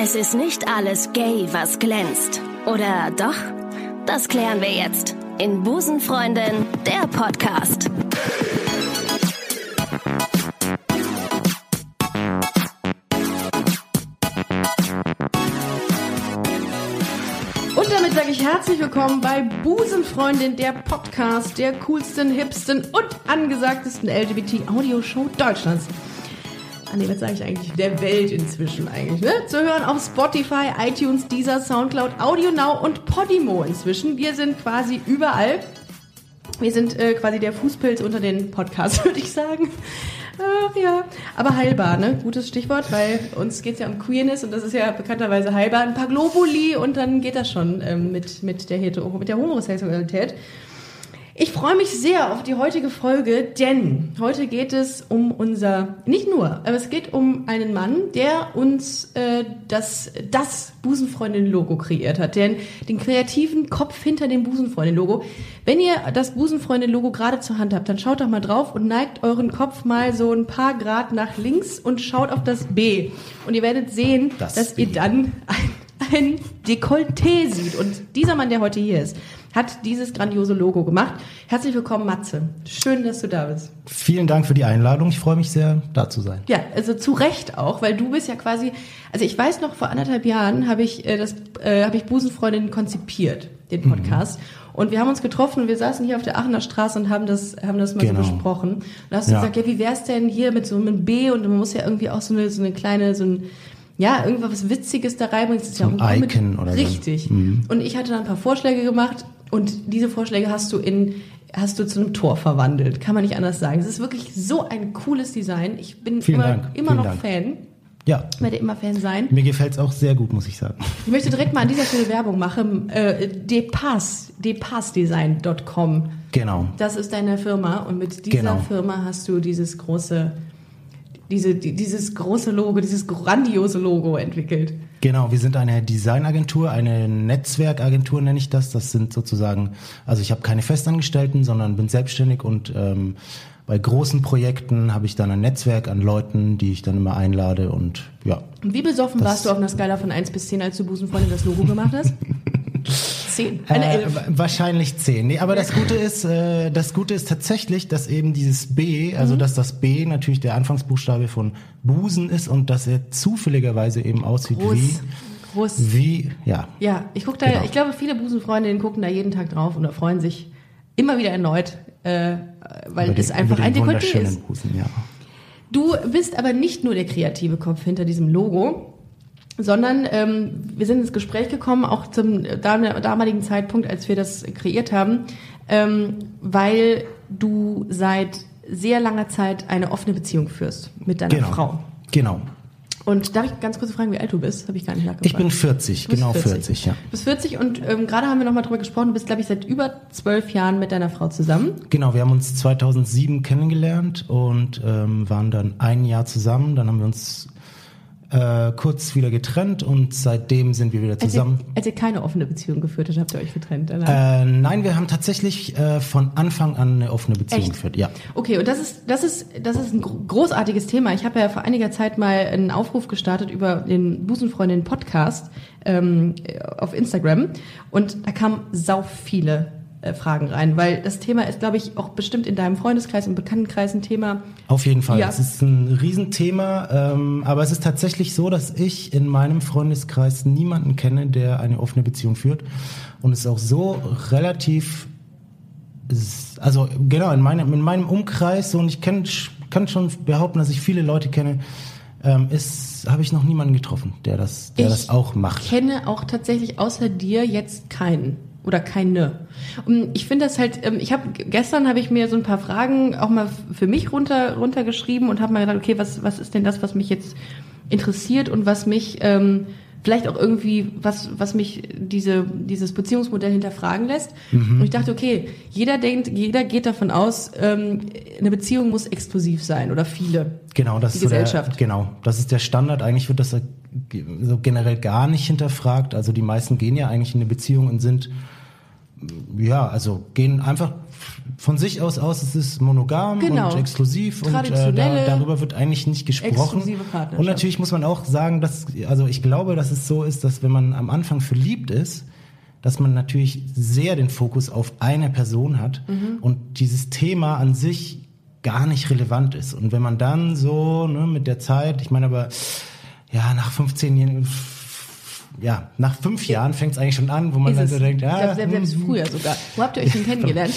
Es ist nicht alles gay, was glänzt. Oder doch? Das klären wir jetzt in Busenfreundin, der Podcast. Und damit sage ich herzlich willkommen bei Busenfreundin, der Podcast der coolsten, hipsten und angesagtesten LGBT-Audioshow Deutschlands. Ah nee, was sage ich eigentlich? Der Welt inzwischen eigentlich, ne? Zu hören auf Spotify, iTunes, Deezer, Soundcloud, Audio Now und Podimo inzwischen. Wir sind quasi überall. Wir sind äh, quasi der Fußpilz unter den Podcasts, würde ich sagen. Ach ja, aber heilbar, ne? Gutes Stichwort, weil uns geht's ja um Queerness und das ist ja bekannterweise heilbar. Ein paar Globuli und dann geht das schon ähm, mit, mit, der Hetero, mit der Homosexualität. Ich freue mich sehr auf die heutige Folge, denn heute geht es um unser, nicht nur, aber es geht um einen Mann, der uns äh, das, das Busenfreundin-Logo kreiert hat, den, den kreativen Kopf hinter dem Busenfreundin-Logo. Wenn ihr das Busenfreundin-Logo gerade zur Hand habt, dann schaut doch mal drauf und neigt euren Kopf mal so ein paar Grad nach links und schaut auf das B. Und ihr werdet sehen, Das dass B. ihr dann ein, ein Dekolleté sieht. Und dieser Mann, der heute hier ist, hat dieses grandiose Logo gemacht. Herzlich willkommen, Matze. Schön, dass du da bist. Vielen Dank für die Einladung. Ich freue mich sehr, da zu sein. Ja, also zu Recht auch, weil du bist ja quasi, also ich weiß noch, vor anderthalb Jahren habe ich äh, das, äh, habe ich Busenfreundin konzipiert, den Mhm. Podcast. Und wir haben uns getroffen und wir saßen hier auf der Aachener Straße und haben das, haben das mal Genau. so besprochen. Und da hast du Ja. gesagt, ja, wie wär's denn hier mit so einem B und man muss ja irgendwie auch so eine, so eine kleine, so ein, ja, irgendwas Witziges da reinbringen. Das ist ja auch ein Icon oder so. Mhm. Richtig. Und ich hatte dann ein paar Vorschläge gemacht und diese Vorschläge hast du in, hast du zu einem Tor verwandelt. Kann man nicht anders sagen. Es ist wirklich so ein cooles Design. Ich bin Vielen immer, Dank. immer Vielen noch Dank. Fan. Ja, Ich werde immer Fan sein. mir gefällt es auch sehr gut, muss ich sagen. Ich möchte direkt mal an dieser Stelle Werbung machen. Äh, Depass, depassdesign.com. Genau. Das ist deine Firma und mit dieser Genau. Firma hast du dieses große, diese, die, dieses große Logo, dieses grandiose Logo entwickelt. Genau, wir sind eine Designagentur, eine Netzwerkagentur nenne ich das. Das sind sozusagen, also ich habe keine Festangestellten, sondern bin selbstständig und ähm, bei großen Projekten habe ich dann ein Netzwerk an Leuten, die ich dann immer einlade und ja. Und wie besoffen warst du auf einer Skala von 1 bis 10, als du Busenfreundin das Logo gemacht hast? 10. Eine Äh, 11. wa- wahrscheinlich zehn. Nee, aber das Gute ist, äh, das Gute ist tatsächlich, dass eben dieses B, also Mhm. dass das B natürlich der Anfangsbuchstabe von Busen ist und dass er zufälligerweise eben aussieht Groß. wie, Groß. wie, ja. Ja, ich gucke da, Genau. ich glaube, viele Busenfreundinnen gucken da jeden Tag drauf und freuen sich immer wieder erneut, äh, weil es einfach ein Dekolleté ist. Busen, ja. Du bist aber nicht nur der kreative Kopf hinter diesem Logo, sondern ähm, wir sind ins Gespräch gekommen, auch zum dam- damaligen Zeitpunkt, als wir das kreiert haben, ähm, weil du seit sehr langer Zeit eine offene Beziehung führst mit deiner Genau. Frau. Genau. Und darf ich ganz kurz fragen, wie alt du bist? Habe ich gar nicht nachgefragt. Ich bin 40, Du bist genau 40, ja. Du bist 40 und ähm, gerade haben wir nochmal drüber gesprochen, du bist, glaube ich, seit über zwölf Jahren mit deiner Frau zusammen. Genau, wir haben uns 2007 kennengelernt und ähm, waren dann ein Jahr zusammen. Dann haben wir uns äh, kurz wieder getrennt und seitdem sind wir wieder Als ihr, zusammen. als ihr keine offene Beziehung geführt habt, habt ihr euch getrennt. Äh, nein, wir haben tatsächlich äh, von Anfang an eine offene Beziehung Echt? geführt. Ja. Okay, und das ist, das ist, das ist ein gro- großartiges Thema. Ich habe ja vor einiger Zeit mal einen Aufruf gestartet über den Busenfreundin Podcast ähm, auf Instagram und da kamen sau viele Fragen rein, weil das Thema ist, glaube ich, auch bestimmt in deinem Freundeskreis und Bekanntenkreis ein Thema. Auf jeden Fall. Ja. Es ist ein Riesenthema, ähm, aber es ist tatsächlich so, dass ich in meinem Freundeskreis niemanden kenne, der eine offene Beziehung führt. Und es ist auch so relativ, also genau, in meinem, in meinem Umkreis, so, und ich kenn, kann schon behaupten, dass ich viele Leute kenne, ähm, ist, habe ich noch niemanden getroffen, der das, der Ich das auch macht. Ich kenne auch tatsächlich außer dir jetzt keinen oder keine. Und ich finde das halt, ähm, ich habe gestern habe ich mir so ein paar Fragen auch mal für mich runter runtergeschrieben und habe mal gedacht, okay, was was ist denn das, was mich jetzt interessiert und was mich ähm, vielleicht auch irgendwie was was mich diese dieses Beziehungsmodell hinterfragen lässt. Und ich dachte, okay, jeder denkt, jeder geht davon aus, ähm, eine Beziehung muss exklusiv sein oder viele. Genau, das Die ist so der, Gesellschaft. genau, das ist der Standard. Eigentlich wird das so generell gar nicht hinterfragt. Also die meisten gehen ja eigentlich in eine Beziehung und sind ja, also gehen einfach von sich aus aus, es ist monogam Genau. und exklusiv und äh, da, darüber wird eigentlich nicht gesprochen. Und natürlich muss man auch sagen, dass, also ich glaube, dass es so ist, dass wenn man am Anfang verliebt ist, dass man natürlich sehr den Fokus auf eine Person hat Mhm. und dieses Thema an sich gar nicht relevant ist. Und wenn man dann so ne, mit der Zeit, ich meine aber, ja, nach 15 Jahren, ja, nach fünf Jahren fängt es eigentlich schon an, wo man dann so denkt, ich ah, glaube, selbst, selbst hm, früher sogar. Wo habt ihr euch denn kennengelernt?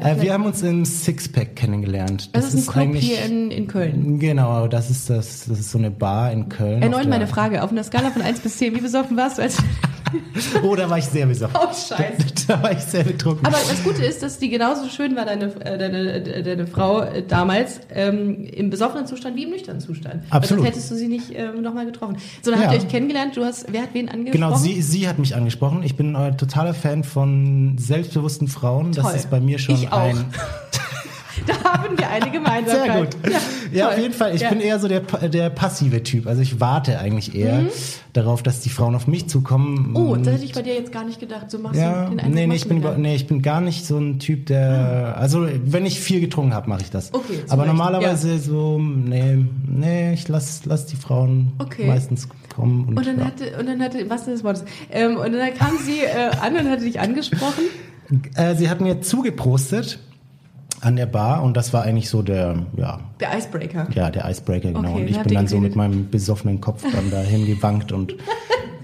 Äh, wir haben uns im Sixpack kennengelernt. das ist ein Club hier in, in Köln. Genau, das ist das, das ist so eine Bar in Köln. Erneut meine Frage. Auf einer Skala von 1 bis 10, wie besoffen warst du als... Oh, da war ich sehr besoffen. Oh, scheiße. Da war ich sehr betrunken. Aber das Gute ist, dass die genauso schön war, deine, äh, deine, äh, deine Frau äh, damals, ähm, im besoffenen Zustand wie im nüchternen Zustand. Absolut. Sonst hättest du sie nicht ähm, nochmal getroffen. So, dann Ja. habt ihr euch kennengelernt, du hast, wer hat wen angesprochen? Genau, sie, sie hat mich angesprochen. Ich bin äh, totaler Fan von selbstbewussten Frauen. Das Toll. ist bei mir schon ein. Da haben wir eine Gemeinsamkeit. Sehr gut. Ja, auf toll. jeden Fall. Ich Ja. bin eher so der, der passive Typ. Also ich warte eigentlich eher darauf, dass die Frauen auf mich zukommen. Mhm. Oh, Und- das hätte ich bei dir jetzt gar nicht gedacht. So machst ja, du den nee, nee, ich bin über, nee, ich bin gar nicht so ein Typ, der, also wenn ich viel getrunken habe, mache ich das. Okay, zu Aber normalerweise so, nee, nee, ich lass, lass die Frauen Okay. meistens kommen. Und, Und dann ja. hatte, und dann hatte, was ist das Wort? Ähm, und dann kam sie äh, an und hatte dich angesprochen. Äh, sie hat mir zugeprostet an der Bar und das war eigentlich so der, ja, Der Icebreaker. ja, der Icebreaker, genau. Okay, und ich bin dann so mit meinem besoffenen Kopf dann dahin gewankt und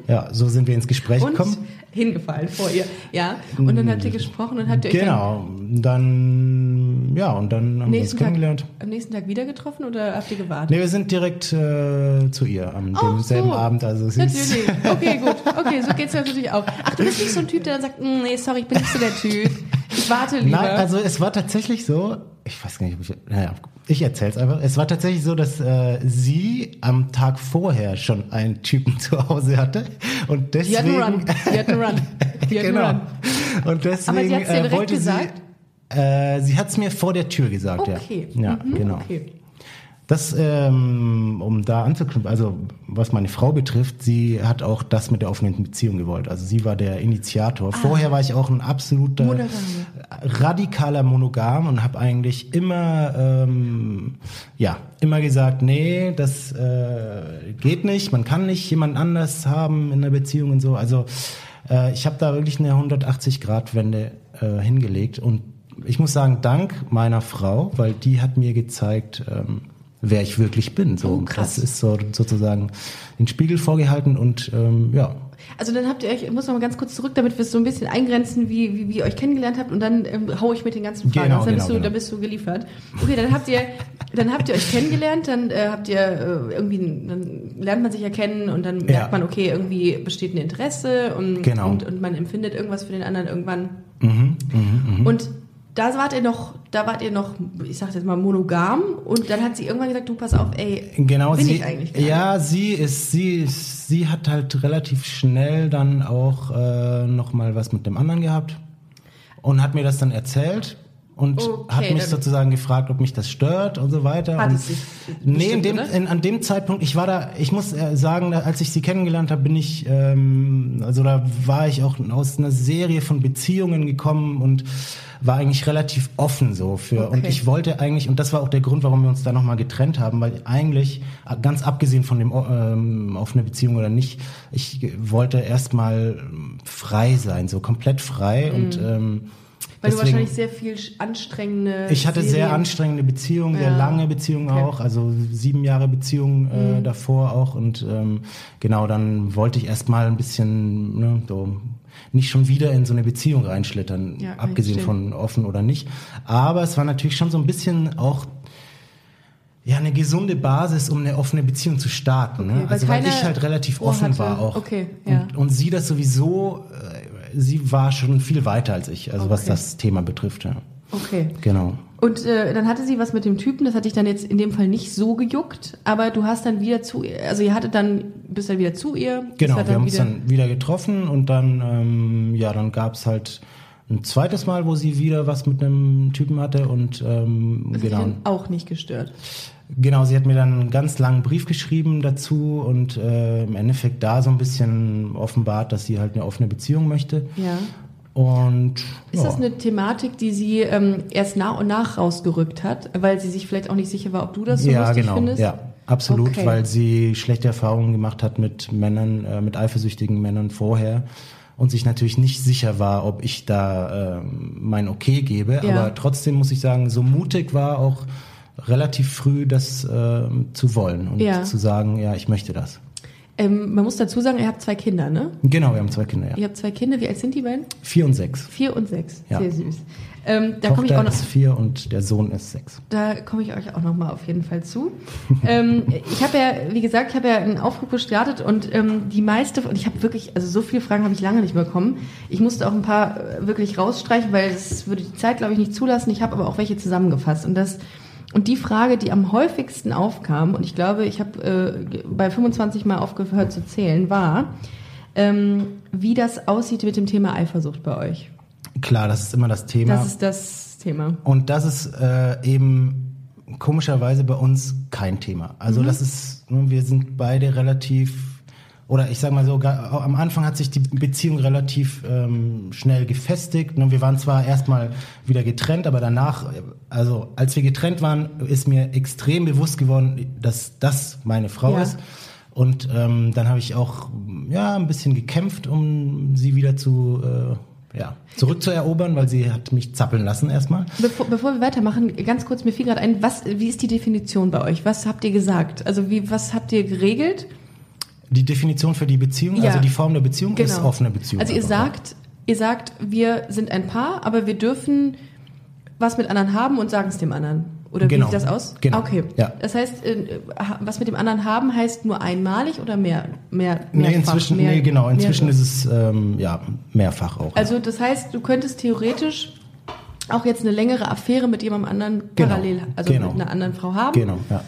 ja, so sind wir ins Gespräch Und gekommen. hingefallen vor ihr. Ja. Und dann habt ihr gesprochen und habt ihr euch Genau, dann, ja, und dann haben wir uns nächsten Tag, kennengelernt. am nächsten Tag wieder getroffen oder habt ihr gewartet? Nee, wir sind direkt äh, zu ihr am Ach demselben so. Abend. Also Natürlich. Okay, gut. Okay, so geht's natürlich auch. Ach, du bist nicht so ein Typ, der dann sagt, "Mm, nee, sorry, ich bin nicht so der Typ. Ich warte lieber. Nein, also es war tatsächlich so, ich weiß gar nicht, ob ich, naja, ich erzähl's einfach. Es war tatsächlich so, dass äh, sie am Tag vorher schon einen Typen zu Hause hatte und Die hat deswegen. einen Run. Die hat einen Run. Die hat einen genau. Run. Und deswegen Aber sie hat's dir äh, direkt wollte gesagt? sie. Äh, sie hat's mir vor der Tür gesagt, Okay. ja. Ja, Mhm, genau. Okay. Das, ähm, um da anzuknüpfen, also was meine Frau betrifft, sie hat auch das mit der offenen Beziehung gewollt. Also sie war der Initiator. Vorher war ich auch ein absoluter Monogame. radikaler Monogam und habe eigentlich immer, ähm, ja, immer gesagt, nee, das äh, geht nicht. Man kann nicht jemand anders haben in einer Beziehung und so. Also äh, ich habe da wirklich eine 180-Grad-Wende äh, hingelegt und ich muss sagen, dank meiner Frau, weil die hat mir gezeigt, ähm, wer ich wirklich bin. So, Oh, krass. Das ist so sozusagen den Spiegel vorgehalten und ähm, ja. Also dann habt ihr euch, ich muss noch mal ganz kurz zurück, damit wir es so ein bisschen eingrenzen, wie, wie, wie ihr euch kennengelernt habt und dann ähm, hau ich mit den ganzen Fragen. Genau, raus. dann, bist genau, du, genau. dann bist du geliefert. Okay, dann habt ihr, dann habt ihr euch kennengelernt, dann äh, habt ihr äh, irgendwie, dann lernt man sich ja kennen und dann merkt Ja. man, okay, irgendwie besteht ein Interesse und, Genau. und, und man empfindet irgendwas für den anderen irgendwann. Mhm, mhm, mhm. Und da wart ihr noch, da wart ihr noch, ich sag jetzt mal monogam. Und dann hat sie irgendwann gesagt, du pass auf, ey, Genau, bin sie, ich eigentlich gar ja, sie ist, sie ist, sie hat halt relativ schnell dann auch äh, noch mal was mit dem anderen gehabt und hat mir das dann erzählt und Okay, hat mich sozusagen gefragt, ob mich das stört und so weiter. Hat und es sich nee, in dem, in, an dem Zeitpunkt, ich war da, ich muss äh, sagen, als ich sie kennengelernt habe, bin ich, ähm, also da war ich auch aus einer Serie von Beziehungen gekommen und war eigentlich relativ offen so für und Okay. ich wollte eigentlich und das war auch der Grund, warum wir uns da nochmal getrennt haben, weil eigentlich ganz abgesehen von dem ähm, offene Beziehung oder nicht, ich wollte erstmal frei sein, so komplett frei und ähm, Mhm. weil du deswegen- wahrscheinlich sehr viel anstrengende. ich hatte sehr Serien- anstrengende Beziehungen, sehr Ja. lange Beziehungen Okay. Mhm. auch, also sieben Jahre Beziehung äh, davor auch und ähm, genau, dann wollte ich erstmal ein bisschen ne, so nicht schon wieder in so eine Beziehung reinschlittern, Ja, abgesehen von offen oder nicht. Aber es war natürlich schon so ein bisschen auch ja eine gesunde Basis, um eine offene Beziehung zu starten. Okay, ne? weil Also weil ich halt relativ offen vorhatte- war auch. okay, ja. und, und sie das sowieso, äh, sie war schon viel weiter als ich, also was Okay. das Thema betrifft. Ja. Okay. Genau. Und äh, dann hatte sie was mit dem Typen, das hat dich dann jetzt in dem Fall nicht so gejuckt, aber du hast dann wieder zu ihr, also ihr hattet dann, bist dann wieder zu ihr. Genau, hat wir haben uns dann wieder getroffen und dann, ähm, ja, dann gab's halt ein zweites Mal, wo sie wieder was mit einem Typen hatte und ähm, das hat genau, dann auch nicht gestört. genau, sie hat mir dann einen ganz langen Brief geschrieben dazu und äh, im Endeffekt da so ein bisschen offenbart, dass sie halt eine offene Beziehung möchte. Ja. Und ist ja. das eine Thematik, die sie ähm, erst nach und nach rausgerückt hat, weil sie sich vielleicht auch nicht sicher war, ob du das so ja, lustig genau. findest? Ja, absolut, okay. weil sie schlechte Erfahrungen gemacht hat mit Männern, äh, mit eifersüchtigen Männern vorher und sich natürlich nicht sicher war, ob ich da äh, mein Okay gebe. Ja. Aber trotzdem muss ich sagen, so mutig war auch relativ früh das äh, zu wollen und ja. zu sagen, ja, ich möchte das. Ähm, man muss dazu sagen, ihr habt zwei Kinder, ne? Genau, wir haben zwei Kinder, ja. Ihr habt zwei Kinder, wie alt sind die beiden? Vier und sechs. Vier und sechs, ja. sehr süß. Ähm, da Tochter ich auch noch, ist vier und der Sohn ist sechs. Da komme ich euch auch nochmal auf jeden Fall zu. ähm, ich habe ja, wie gesagt, ich habe ja einen Aufruf gestartet und ähm, die meiste, und ich habe wirklich, also so viele Fragen habe ich lange nicht bekommen. Ich musste auch ein paar äh, wirklich rausstreichen, weil das würde die Zeit, glaube ich, nicht zulassen. Ich habe aber auch welche zusammengefasst und das und die Frage, die am häufigsten aufkam, und ich glaube, ich habe äh, bei 25 Mal aufgehört zu zählen, war, ähm, wie das aussieht mit dem Thema Eifersucht bei euch. Klar, das ist immer das Thema. Das ist das Thema. Und das ist äh, eben komischerweise bei uns kein Thema. Also mhm. das ist, wir sind beide relativ oder ich sag mal so, am Anfang hat sich die Beziehung relativ ähm, schnell gefestigt. Und wir waren zwar erstmal wieder getrennt, aber danach, also als wir getrennt waren, ist mir extrem bewusst geworden, dass das meine Frau ja. ist. Und ähm, dann habe ich auch ja ein bisschen gekämpft, um sie wieder zu äh, ja, zurückzuerobern, weil sie hat mich zappeln lassen erstmal. Bevor, bevor wir weitermachen, ganz kurz, mir fiel gerade ein, was, wie ist die Definition bei euch? Was habt ihr gesagt? Also wie, was habt ihr geregelt? Die Definition für die Beziehung, ja. also die Form der Beziehung genau. ist offene Beziehung. Also ihr sagt, ihr sagt, wir sind ein Paar, aber wir dürfen was mit anderen haben und sagen es dem anderen. Oder genau. wie sieht das aus? Genau. Okay. Ja. Das heißt, äh, was mit dem anderen haben heißt nur einmalig oder mehr, mehr mehrfach? Nee, inzwischen, mehr, nee, genau. Inzwischen mehr, ist es ähm, ja mehrfach auch. Also das heißt, du könntest theoretisch auch jetzt eine längere Affäre mit jemandem anderen genau. parallel, also genau. mit einer anderen Frau haben. Genau. Ja.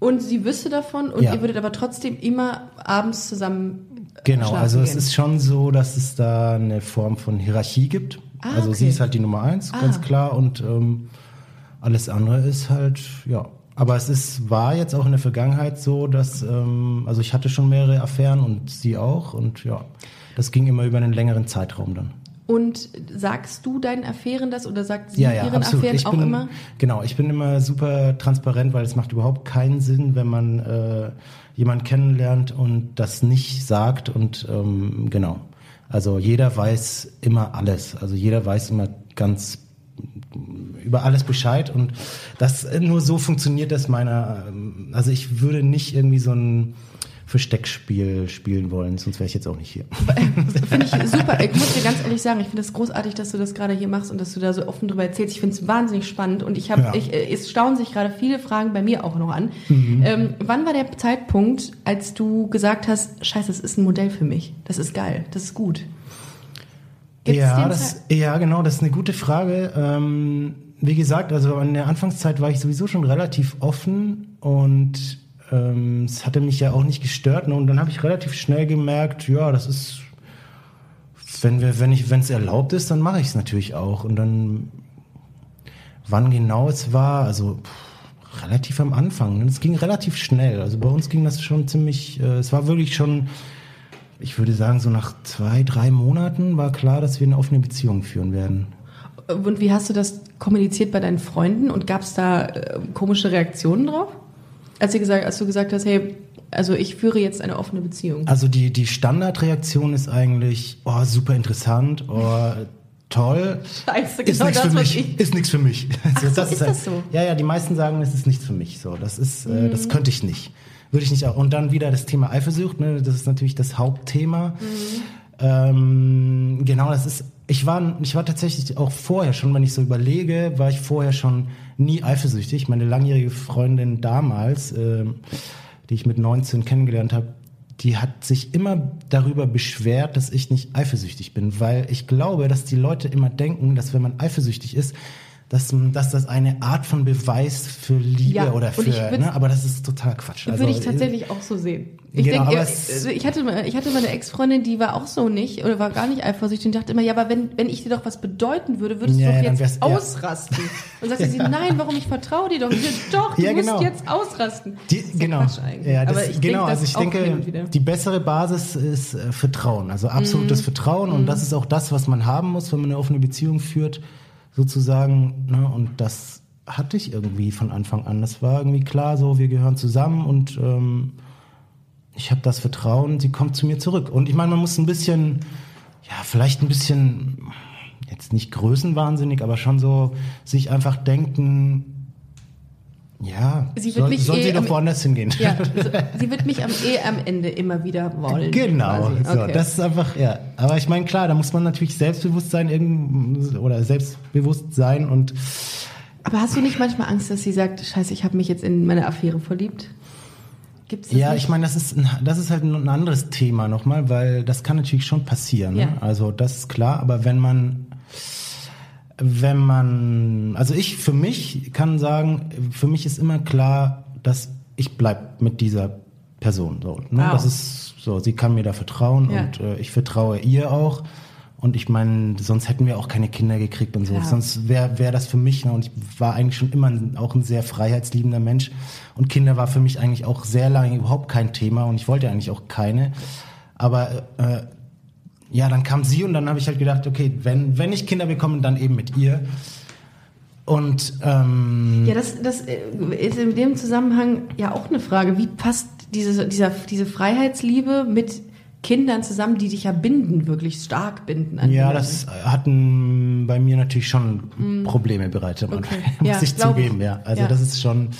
Und sie wüsste davon und Ja. ihr würdet aber trotzdem immer abends zusammen äh, Genau, also es gehen. ist schon so, dass es da eine Form von Hierarchie gibt. Ah, also sie okay. ist halt die Nummer eins, Ah. ganz klar, und ähm, alles andere ist halt, ja. Aber es ist, war jetzt auch in der Vergangenheit so, dass, ähm, also ich hatte schon mehrere Affären und sie auch und ja, das ging immer über einen längeren Zeitraum dann. Und sagst du deinen Affären das oder sagt sie Ja, ja, ihren absolut. Affären ich auch bin, immer? Genau, ich bin immer super transparent, weil es macht überhaupt keinen Sinn, wenn man äh, jemanden kennenlernt und das nicht sagt und ähm, genau. Also jeder weiß immer alles. Also jeder weiß immer ganz über alles Bescheid und das nur so funktioniert das meiner. ähm, Also ich würde nicht irgendwie so ein Versteckspiel spielen wollen, sonst wäre ich jetzt auch nicht hier. Finde ich super. Ich muss dir ganz ehrlich sagen, ich finde es das großartig, dass du das gerade hier machst und dass du da so offen drüber erzählst. Ich finde es wahnsinnig spannend und ich habe, Ja. ich, äh, es staunen sich gerade viele Fragen bei mir auch noch an. Mhm. Ähm, wann war der Zeitpunkt, als du gesagt hast, scheiße, das ist ein Modell für mich. Das ist geil, das ist gut. Gibt's ja, das, ja, genau, das ist eine gute Frage. Ähm, wie gesagt, also in der Anfangszeit war ich sowieso schon relativ offen und ähm, es hatte mich ja auch nicht gestört. Ne? Und dann habe ich relativ schnell gemerkt, ja, das ist, wenn wir, wenn ich, wenn es erlaubt ist, dann mache ich es natürlich auch. Und dann, wann genau es war, also pff, relativ am Anfang. Und es ging relativ schnell. Also bei uns ging das schon ziemlich, äh, es war wirklich schon ich würde sagen, so nach zwei, drei Monaten war klar, dass wir eine offene Beziehung führen werden. Und wie hast du das kommuniziert bei deinen Freunden und gab es da äh, komische Reaktionen drauf? Als, ihr gesagt, als du gesagt hast, hey, also ich führe jetzt eine offene Beziehung. Also die, die Standardreaktion ist eigentlich, oh, super interessant, oh, toll. Scheiße, Ist genau nichts das, für mich. ich. Ist nichts für mich. Ach so, ist das so? Ja, ja, die meisten sagen, es ist nichts für mich. So, das ist, äh, Mhm. das könnte ich nicht. Würde ich nicht auch. Und dann wieder das Thema Eifersucht, ne? Das ist natürlich das Hauptthema. Mhm. Ähm, genau, das ist. Ich war, ich war tatsächlich auch vorher schon, wenn ich so überlege, war ich vorher schon nie eifersüchtig. Meine langjährige Freundin damals, ähm, die ich mit 19 kennengelernt habe, die hat sich immer darüber beschwert, dass ich nicht eifersüchtig bin, weil ich glaube, dass die Leute immer denken, dass wenn man eifersüchtig ist, dass, dass das eine Art von Beweis für Liebe Ja, oder ich für, ne? aber das ist total Quatsch. Also, Würde ich tatsächlich auch so sehen. Ich, Genau, denk, aber äh, also ich, hatte, ich hatte mal eine Ex-Freundin, die war auch so nicht oder war gar nicht eifersüchtig und dachte immer, ja, aber wenn, wenn ich dir doch was bedeuten würde, würdest Ja, du ja, doch dann jetzt ja. ausrasten. Und sagte sie, nein, warum ich vertraue dir doch? Ich doch, du Ja, musst genau. jetzt ausrasten. Die, Das ist ja genau. Ja, das, aber ich genau, denk, also ich denke, die bessere Basis ist äh, Vertrauen, also Mhm. absolutes Vertrauen und das ist auch das, was man haben muss, wenn man eine offene Beziehung führt, sozusagen. Ne? Und das hatte ich irgendwie von Anfang an. Das war irgendwie klar, so wir gehören zusammen und ähm, ich habe das Vertrauen, sie kommt zu mir zurück. Und ich meine, man muss ein bisschen, ja, vielleicht ein bisschen, jetzt nicht größenwahnsinnig, aber schon so sich einfach denken, ja, Sie wird soll, mich soll eh sie doch woanders hingehen. Ja, so, sie wird mich am eh am Ende immer wieder wollen. Genau, quasi. so, Okay. das ist einfach, ja. Aber ich meine, klar, da muss man natürlich selbstbewusst sein oder selbstbewusst sein und aber hast du nicht manchmal Angst, dass sie sagt, scheiße, ich habe mich jetzt in meine Affäre verliebt? Gibt's das ja, nicht? ich meine, das ist, das ist halt ein anderes Thema nochmal, weil das kann natürlich schon passieren. Ne? Ja. Also das ist klar, aber wenn man, wenn man, also ich für mich kann sagen, für mich ist immer klar, dass ich bleib mit dieser Person. So, ne? Wow. Das ist so, sie kann mir da vertrauen Ja. und äh, ich vertraue ihr auch. Und ich meine, sonst hätten wir auch keine Kinder gekriegt und so. Klar. Sonst wäre wär das für mich, ne? und ich war eigentlich schon immer ein, auch ein sehr freiheitsliebender Mensch. Und Kinder war für mich eigentlich auch sehr lange überhaupt kein Thema und ich wollte eigentlich auch keine. Aber äh, ja, dann kam sie und dann habe ich halt gedacht, okay, wenn, wenn ich Kinder bekomme, dann eben mit ihr. Und ähm, Ja, das, das äh, ist in dem Zusammenhang ja auch eine Frage. Wie passt diese, dieser, diese Freiheitsliebe mit Kindern zusammen, die dich ja binden, wirklich stark binden? An Ja, das hatten bei mir natürlich schon Probleme bereitet. Okay. Muss Ja, ich glaub ich. zugeben, ja. Also Ja. das ist schon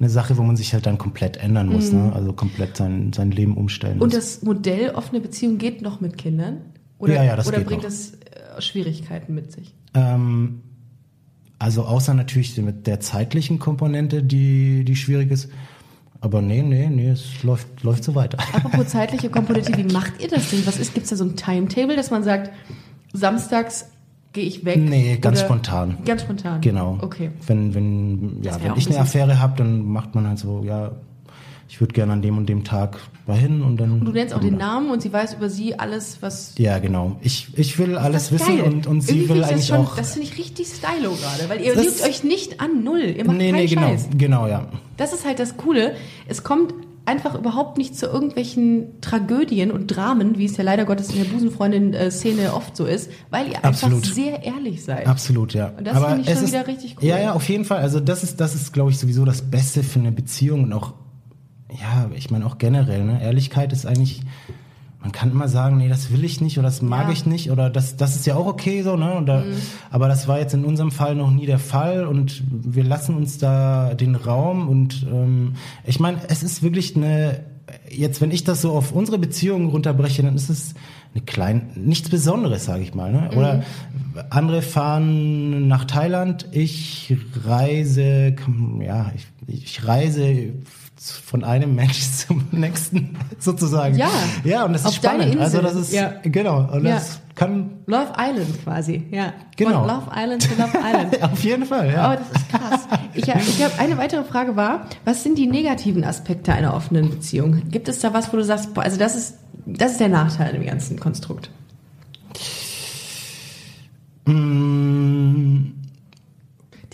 eine Sache, wo man sich halt dann komplett ändern muss, ne? Also komplett sein, sein Leben umstellen Mm. Und muss. das Modell offene Beziehung geht noch mit Kindern? Oder, Ja, ja, das oder geht bringt noch. das äh, Schwierigkeiten mit sich? Ähm, also außer natürlich mit der zeitlichen Komponente, die, die schwierig ist. Aber nee, nee, nee, es läuft, läuft so weiter. Apropos zeitliche Komponente, wie macht ihr das denn? Was ist, gibt's da so ein Timetable, dass man sagt, samstags gehe ich weg? Nee, ganz spontan. Ganz spontan? Genau. Okay. Wenn, wenn, ja, wenn ich ein eine Affäre habe, dann macht man halt so, ja, ich würde gerne an dem und dem Tag dahin und dann. Du nennst auch den Namen und sie weiß über sie alles, was Ja, genau. Ich, ich will alles ist wissen geil. und, und sie Irgendwie will eigentlich das schon, auch. Das finde ich richtig stylo gerade, weil ihr lügt euch nicht an, null. Ihr macht nee, keinen nee, genau, Scheiß. genau, ja. Das ist halt das Coole. Es kommt einfach überhaupt nicht zu irgendwelchen Tragödien und Dramen, wie es ja leider Gottes in der Busenfreundin-Szene oft so ist, weil ihr Absolut. einfach sehr ehrlich seid. Absolut, ja. Und das finde ich schon wieder richtig cool. Ja, ja, auf jeden Fall. Also das ist, das ist, glaube ich, sowieso das Beste für eine Beziehung und auch, ja, ich meine auch generell, ne? Ehrlichkeit ist eigentlich, man kann immer sagen, nee, das will ich nicht oder das mag Ja. ich nicht oder das, das ist ja auch okay so, ne? Und da, Aber das war jetzt in unserem Fall noch nie der Fall und wir lassen uns da den Raum und ähm, ich meine, es ist wirklich eine, jetzt wenn ich das so auf unsere Beziehung runterbreche, dann ist es eine klein, nichts Besonderes, sage ich mal. Ne? Oder andere fahren nach Thailand, ich reise, ja, ich, ich reise von einem Mensch zum nächsten sozusagen. Ja. Ja, und das ist spannend. Also das ist Ja. genau. Und Ja. das kann Love Island quasi, ja. Genau. Von Love Island zu Love Island. auf jeden Fall, ja. Aber das ist krass. Ich habe ich hab, eine weitere Frage war, was sind die negativen Aspekte einer offenen Beziehung? Gibt es da was, wo du sagst, boah, also das ist, das ist der Nachteil im ganzen Konstrukt? Mm,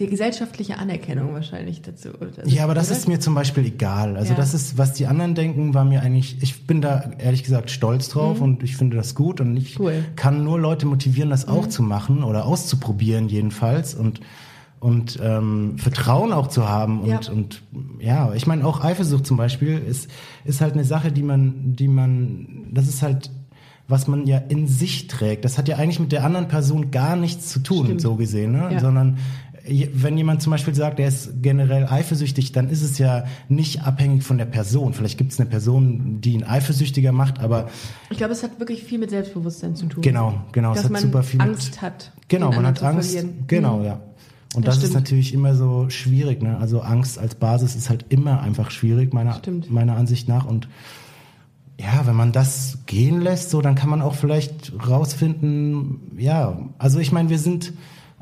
Die gesellschaftliche Anerkennung wahrscheinlich dazu. Also, Ja, aber das oder? ist mir zum Beispiel egal. Also Ja. das ist, was die anderen denken, war mir eigentlich, ich bin da ehrlich gesagt stolz drauf und ich finde das gut und ich Mhm. Cool. Mhm. kann nur Leute motivieren, das auch zu machen oder auszuprobieren jedenfalls und und ähm, Vertrauen auch zu haben und Ja. und ja, ich meine auch Eifersucht zum Beispiel ist ist halt eine Sache, die man die man das ist halt was man ja in sich trägt. Das hat ja eigentlich mit der anderen Person gar nichts zu tun, Stimmt. so gesehen, ne? Ja. sondern wenn jemand zum Beispiel sagt, er ist generell eifersüchtig, dann ist es ja nicht abhängig von der Person. Vielleicht gibt es eine Person, die ihn eifersüchtiger macht, aber Ich glaube, es hat wirklich viel mit Selbstbewusstsein zu tun. genau, genau, Dass es hat man super viel Angst mit, hat. Genau, man hat Angst. verlieren. Genau, Mhm. ja. Und Das das, ist natürlich immer so schwierig, ne? Also Angst als Basis ist halt immer einfach schwierig, meiner, Stimmt. meiner Ansicht nach. Und ja, wenn man das gehen lässt, so, dann kann man auch vielleicht rausfinden, ja, also ich meine, wir sind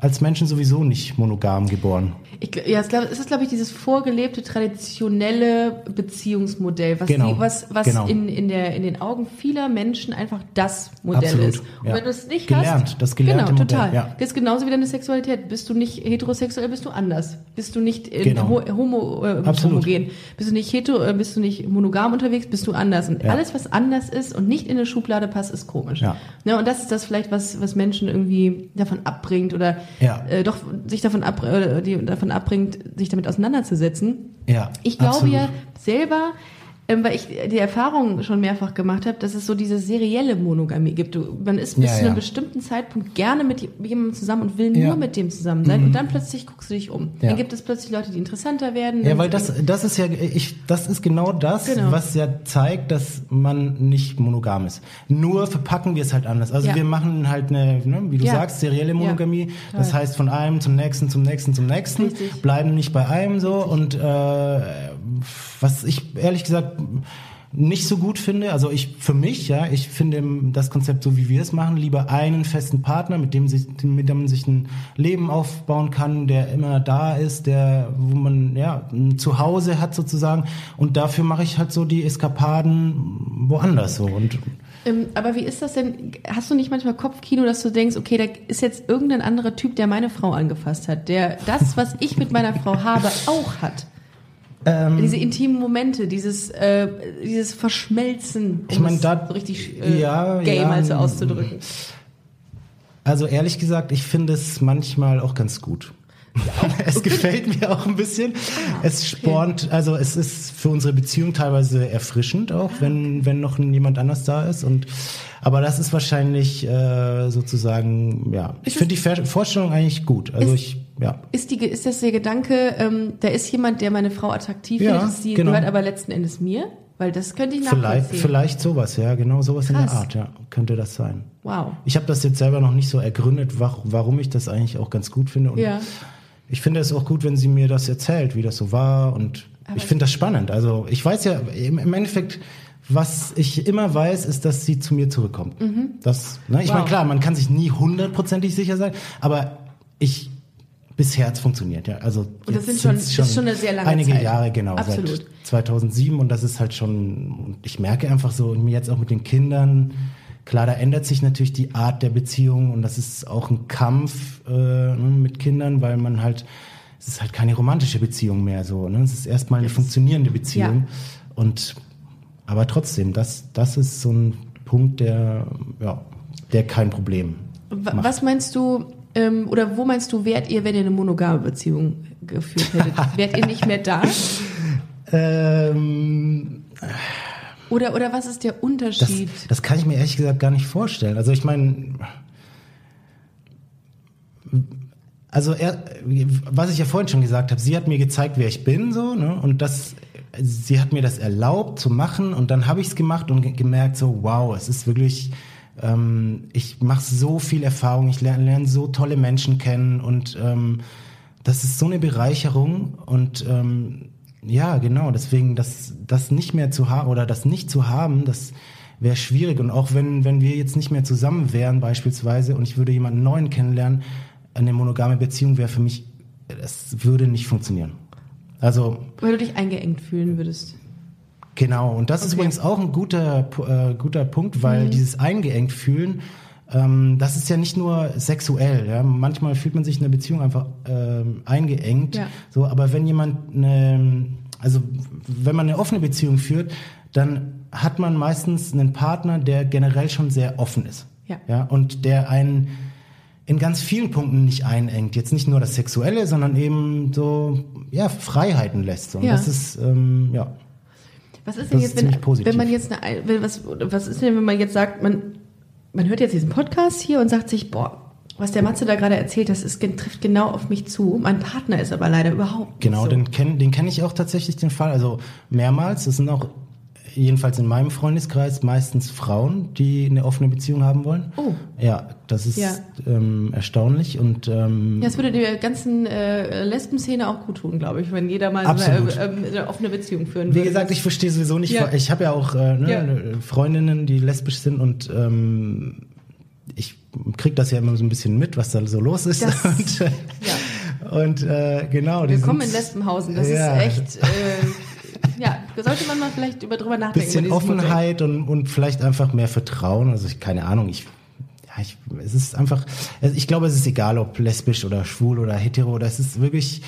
als Menschen sowieso nicht monogam geboren. Ich, ja, es, glaub, es ist, glaube ich, dieses vorgelebte, traditionelle Beziehungsmodell, was, Genau, die, was, was genau. in, in, der, in den Augen vieler Menschen einfach das Modell Absolut, ist. Und ja. wenn du es nicht Gelernt, hast, das gelernte genau, Modell, total. ja. Das ist genauso wie deine Sexualität. Bist du nicht heterosexuell, bist du anders. Bist du nicht Genau. ho homo, äh, homogen. Bist du nicht hetero, äh, bist du nicht monogam unterwegs, bist du anders. Und Ja. alles, was anders ist und nicht in eine Schublade passt, ist komisch. Ja. Ne, und das ist das vielleicht, was, was Menschen irgendwie davon abbringt oder Ja. äh, doch sich davon, ab, äh, die, davon abbringt, sich damit auseinanderzusetzen. Ja, Ich glaube absolut. ja selber, ähm, weil ich die Erfahrung schon mehrfach gemacht habe, dass es so diese serielle Monogamie gibt. Du, man ist bis Ja, zu einem bestimmten Zeitpunkt gerne mit jemandem zusammen und will. Mhm. nur mit dem zusammen sein und dann plötzlich guckst du dich um. Dann gibt es plötzlich Leute, die interessanter werden. Ja, weil das, das ist ja, ich, das ist genau das, Genau. was ja zeigt, dass man nicht monogam ist. Nur verpacken wir es halt anders. Also wir machen halt eine, ne, wie du sagst, serielle Monogamie. Das heißt von einem zum nächsten, zum nächsten, zum nächsten. Richtig. Bleiben nicht bei einem so. Und äh, was ich ehrlich gesagt nicht so gut finde, also ich für mich, ja, ich finde das Konzept so wie wir es machen, lieber einen festen Partner, mit dem sich, mit dem man sich ein Leben aufbauen kann, der immer da ist, der, wo man ja ein Zuhause hat sozusagen. Und dafür mache ich halt so die Eskapaden woanders so und Ähm, aber wie ist das denn? Hast du nicht manchmal Kopfkino, dass du denkst, okay, da ist jetzt irgendein anderer Typ, der meine Frau angefasst hat, der das, was ich mit meiner Frau habe, auch hat? Ähm, Diese intimen Momente, dieses, äh, dieses Verschmelzen, um Ich mein, da- so richtig äh, ja, gay ja, mal so auszudrücken. Also ehrlich gesagt, ich finde es manchmal auch ganz gut. es gefällt mir auch ein bisschen. Es spornt, also es ist für unsere Beziehung teilweise erfrischend auch, wenn wenn noch jemand anders da ist und aber das ist wahrscheinlich äh, sozusagen ja. Ich finde die Vorstellung eigentlich gut. Also ich ja. Ist, die, ist das der Gedanke, ähm, da ist jemand, der meine Frau attraktiv Ja, findet, sie genau. gehört aber letzten Endes mir? Weil das könnte ich Vielleicht, nachvollziehen. vielleicht sowas, ja, genau sowas in der Krass. Art, ja, könnte das sein. Wow. Ich habe das jetzt selber noch nicht so ergründet, wa- warum ich das eigentlich auch ganz gut finde. Und Ja. Ich finde es auch gut, wenn sie mir das erzählt, wie das so war. Und Aber ich finde das spannend. Also ich weiß ja im, Endeffekt, was ich immer weiß, ist, dass sie zu mir zurückkommt. Das, ne? Ich Mhm. Wow. meine, klar, man kann sich nie hundertprozentig sicher sein, aber ich bisher hat's funktioniert, ja. Also Und das sind schon- sind's ist schon eine sehr lange einige Zeit. Jahre, genau, Absolut. seit 2007 und das ist halt schon, ich merke einfach so, und jetzt auch mit den Kindern, klar, da ändert sich natürlich die Art der Beziehung und das ist auch ein Kampf äh, ne, mit Kindern, weil man halt, es ist halt keine romantische Beziehung mehr so, ne? es ist erstmal eine funktionierende Beziehung und, aber trotzdem, das, das ist so ein Punkt, der, ja, der kein Problem Wa- macht. Was meinst du, ähm, oder wo meinst du, wärt ihr, wenn ihr eine monogame Beziehung geführt hättet? wärt ihr nicht mehr da? Ähm, Oder, oder was ist der Das, Unterschied? das kann ich mir ehrlich gesagt gar nicht vorstellen. Also ich meine, also er, was ich ja vorhin schon gesagt habe, sie hat mir gezeigt, wer ich bin, so, ne? Und das, sie hat mir das erlaubt zu machen und dann habe ich es gemacht und ge- gemerkt, so, wow, es ist wirklich, ähm, ich mache so viel Erfahrung, ich lerne, lerne so tolle Menschen kennen und ähm, das ist so eine Bereicherung und ähm, ja, genau, deswegen das, das nicht mehr zu haben oder das nicht zu haben, das wäre schwierig. Und auch wenn, wenn wir jetzt nicht mehr zusammen wären beispielsweise und ich würde jemanden neuen kennenlernen, eine monogame Beziehung wäre für mich, das würde nicht funktionieren. Also Weil du dich eingeengt fühlen würdest. Genau, und das ist Okay. übrigens auch ein guter, äh, guter Punkt, weil dieses eingeengt fühlen, ähm, das ist ja nicht nur sexuell. Ja? Manchmal fühlt man sich in einer Beziehung einfach ähm, eingeengt. Ja. So, aber wenn jemand eine, also wenn man eine offene Beziehung führt, dann hat man meistens einen Partner, der generell schon sehr offen ist. Ja. Ja, und der einen in ganz vielen Punkten nicht einengt. Jetzt nicht nur das Sexuelle, sondern eben so, ja, Freiheiten lässt. Und Ja. das ist, ähm, ja. Was ist denn Das jetzt, ist wenn, wenn man jetzt eine, wenn, was, was ist denn, wenn man jetzt sagt, man, man hört jetzt diesen Podcast hier und sagt sich, boah, was der Matze da gerade erzählt, das ist, trifft genau auf mich zu. Mein Partner ist aber leider überhaupt nicht Genau, so. den kenne den kenn ich auch tatsächlich, den Fall. Also mehrmals. Das sind auch jedenfalls in meinem Freundeskreis meistens Frauen, die eine offene Beziehung haben wollen. Oh. Ja, das ist Ja. ähm, erstaunlich und ähm, Ja, es würde der ganzen äh, Lesben-Szene auch gut tun, glaube ich, wenn jeder mal Absolut. eine, äh, eine offene Beziehung führen Wie würde. gesagt, ich verstehe sowieso nicht. Ja. Ich habe ja auch äh, ne, Ja. Freundinnen, die lesbisch sind und ähm, ich krieg das ja immer so ein bisschen mit, was da so los ist. Das- und äh, und äh, genau, die Willkommen sind in Lesbenhausen. Das Ja. ist echt, äh, ja, sollte man mal vielleicht über drüber nachdenken. bisschen. Offenheit und, und vielleicht einfach mehr Vertrauen. Also ich, keine Ahnung, ich, ja, ich, es ist einfach, ich glaube, es ist egal, ob lesbisch oder schwul oder hetero, oder es ist wirklich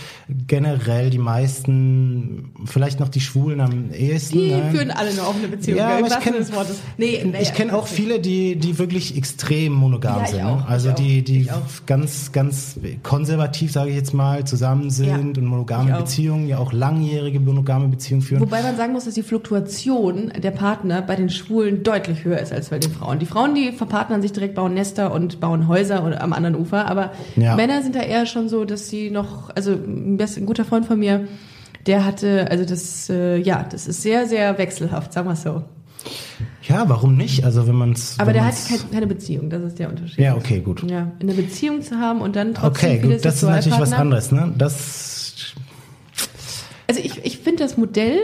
generell die meisten, vielleicht noch die Schwulen am ehesten. Die ne? führen alle eine offene Beziehung. Ja, aber ich wahrsten kenn- Sinne des Wortes. Nee, nee, ich kenne auch viele, die, die wirklich extrem monogam Ja, sind. auch, Also die, die ganz, ganz konservativ, sage ich jetzt mal, zusammen sind Ja, und monogame. Beziehungen, ja auch langjährige monogame Beziehungen führen. Wobei man sagen muss, dass die Fluktuation der Partner bei den Schwulen deutlich höher ist als bei den Frauen. Die Frauen, die verpartnern sich direkt, bauen Nester und bauen Häuser am anderen Ufer. Aber Ja. Männer sind da eher schon so, dass sie noch, also ein, best- ein guter Freund von mir, der hatte, also das, äh, ja, das ist sehr, sehr wechselhaft, sagen wir es so. ja, warum nicht? Also wenn man es. Aber der hat kein, keine Beziehung, das ist der Unterschied. Ja, okay, gut. Ja, eine Beziehung zu haben und dann trotzdem Okay, gut, das ist natürlich was anderes, ne? Das Also ich, ich finde das Modell,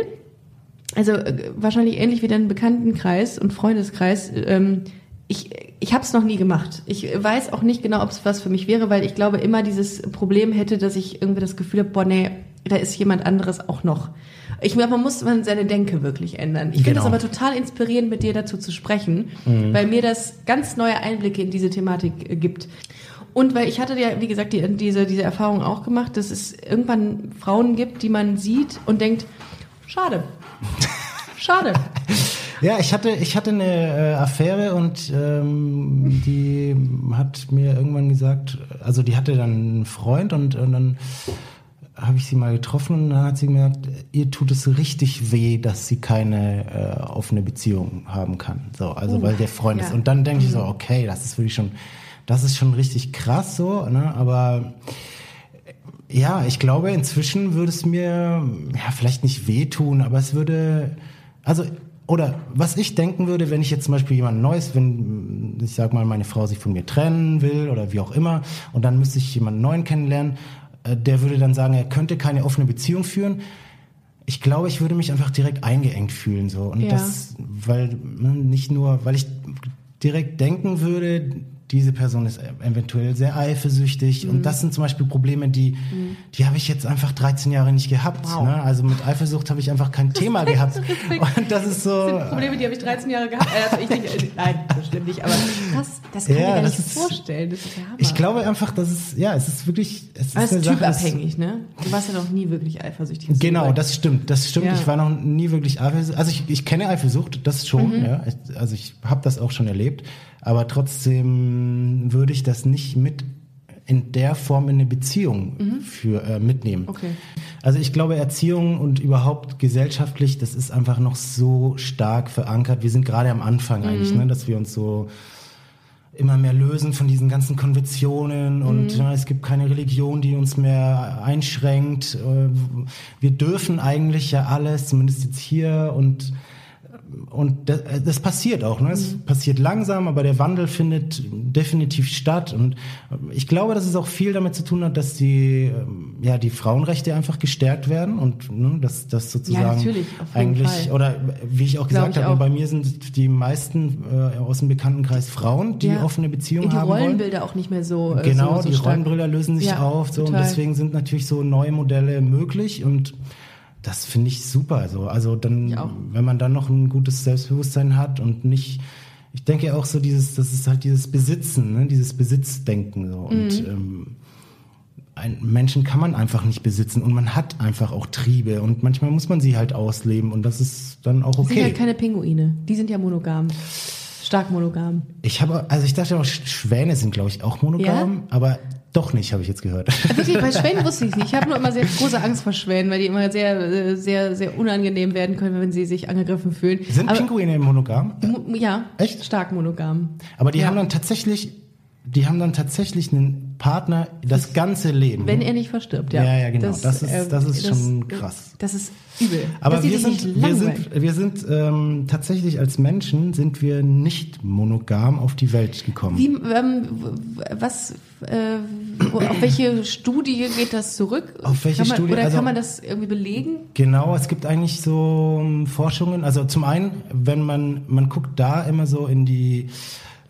also äh, wahrscheinlich ähnlich wie dein Bekanntenkreis und Freundeskreis, ähm, ich, ich habe es noch nie gemacht. Ich weiß auch nicht genau, ob es was für mich wäre, weil ich glaube immer dieses Problem hätte, dass ich irgendwie das Gefühl habe, boah, nee, da ist jemand anderes auch noch. Ich glaube, man muss man seine Denke wirklich ändern. Ich finde Genau. es aber total inspirierend, mit dir dazu zu sprechen, weil mir das ganz neue Einblicke in diese Thematik äh, gibt. Und weil ich hatte ja, wie gesagt, die, diese, diese Erfahrung auch gemacht, dass es irgendwann Frauen gibt, die man sieht und denkt, schade. Schade. Ja, ich hatte, ich hatte eine äh, Affäre und ähm, die hat mir irgendwann gesagt, also die hatte dann einen Freund und, und dann habe ich sie mal getroffen und dann hat sie mir gesagt, ihr tut es richtig weh, dass sie keine äh, offene Beziehung haben kann. So, also Uh, weil der Freund ja. ist. Und dann denke ich so, okay, das ist wirklich schon, das ist schon richtig krass so, ne? Aber ja, ich glaube, inzwischen würde es mir, ja, vielleicht nicht wehtun, aber es würde, also, oder was ich denken würde, wenn ich jetzt zum Beispiel jemand Neues, wenn, ich sag mal, meine Frau sich von mir trennen will oder wie auch immer, und dann müsste ich jemanden Neuen kennenlernen, äh, der würde dann sagen, er könnte keine offene Beziehung führen. Ich glaube, ich würde mich einfach direkt eingeengt fühlen, so. Und Ja. das, weil, ne, nicht nur, weil ich direkt denken würde, diese Person ist eventuell sehr eifersüchtig. Mhm. Und das sind zum Beispiel Probleme, die, die habe ich jetzt einfach 13 Jahre nicht gehabt. Wow. Ne? Also mit Eifersucht habe ich einfach kein Thema gehabt. Und das ist so. Das sind Probleme, die habe ich 13 Jahre gehabt. Äh, also ich denke, nein, so schlimm nicht, aber das, das kann Ja, ich mir gar das nicht ist- vorstellen. Das. Ich glaube einfach, dass es, ja, es ist wirklich, es ist aber ist das- typabhängig, ne? Du warst ja noch nie wirklich eifersüchtig. Genau, das stimmt, das stimmt. Ja. Ich war noch nie wirklich eifersüchtig. Also ich, ich kenne Eifersucht, das schon, Mhm. ja. Also ich habe das auch schon erlebt. Aber trotzdem würde ich das nicht mit in der Form in eine Beziehung für äh, mitnehmen. Mhm. Okay. Also ich glaube, Erziehung und überhaupt gesellschaftlich, das ist einfach noch so stark verankert. Wir sind gerade am Anfang eigentlich, ne, dass wir uns so immer mehr lösen von diesen ganzen Konventionen und ja, es gibt keine Religion, die uns mehr einschränkt. Äh, Wir dürfen eigentlich ja alles, zumindest jetzt hier und und das, das passiert auch, ne? Es passiert langsam, aber der Wandel findet definitiv statt. Und ich glaube, dass es auch viel damit zu tun hat, dass die, ähm, ja, die Frauenrechte einfach gestärkt werden und ne, dass das sozusagen natürlich, auf jeden eigentlich, Fall. oder wie ich auch gesagt ich habe, auch. bei mir sind die meisten äh, aus dem Bekanntenkreis Frauen, die Ja. offene Beziehungen die haben wollen. Rollenbilder auch nicht mehr so. äh, Genau, so, so die stark. Rollenbilder lösen sich Ja, auf, so und deswegen sind natürlich so neue Modelle möglich und das finde ich super. So. Also dann, wenn man dann noch ein gutes Selbstbewusstsein hat und nicht, ich denke auch so dieses, das ist halt dieses Besitzen, ne? dieses Besitzdenken so und Mhm. ähm, ein Menschen kann man einfach nicht besitzen und man hat einfach auch Triebe und manchmal muss man sie halt ausleben und das ist dann auch Das sind okay. ja keine Pinguine. Die sind ja monogam. Stark monogam. Ich habe, also ich dachte auch, Sch- Schwäne sind glaube ich auch monogam, aber doch nicht, habe ich jetzt gehört. Wirklich, bei Schwänen wusste ich es nicht. Ich habe nur immer sehr große Angst vor Schwänen, weil die immer sehr, äh, sehr, sehr unangenehm werden können, wenn sie sich angegriffen fühlen. Sind Aber- Pinguine monogam? Mo- Ja, Echt? stark monogam. Aber die Ja. haben dann tatsächlich, die haben dann tatsächlich einen Partner das ganze Leben. Wenn er nicht verstirbt, ja. Ja, ja, genau. Das ist- äh, das ist schon krass. Das ist übel. Aber wir sind, wir sind, wir sind ähm, tatsächlich als Menschen sind wir nicht monogam auf die Welt gekommen. Wie, ähm, was, äh, auf welche Studie geht das zurück? Auf welche kann man, Studie? Oder Also- kann man das irgendwie belegen? Genau, es gibt eigentlich so ähm, Forschungen. Also zum einen, wenn man man guckt da immer so in die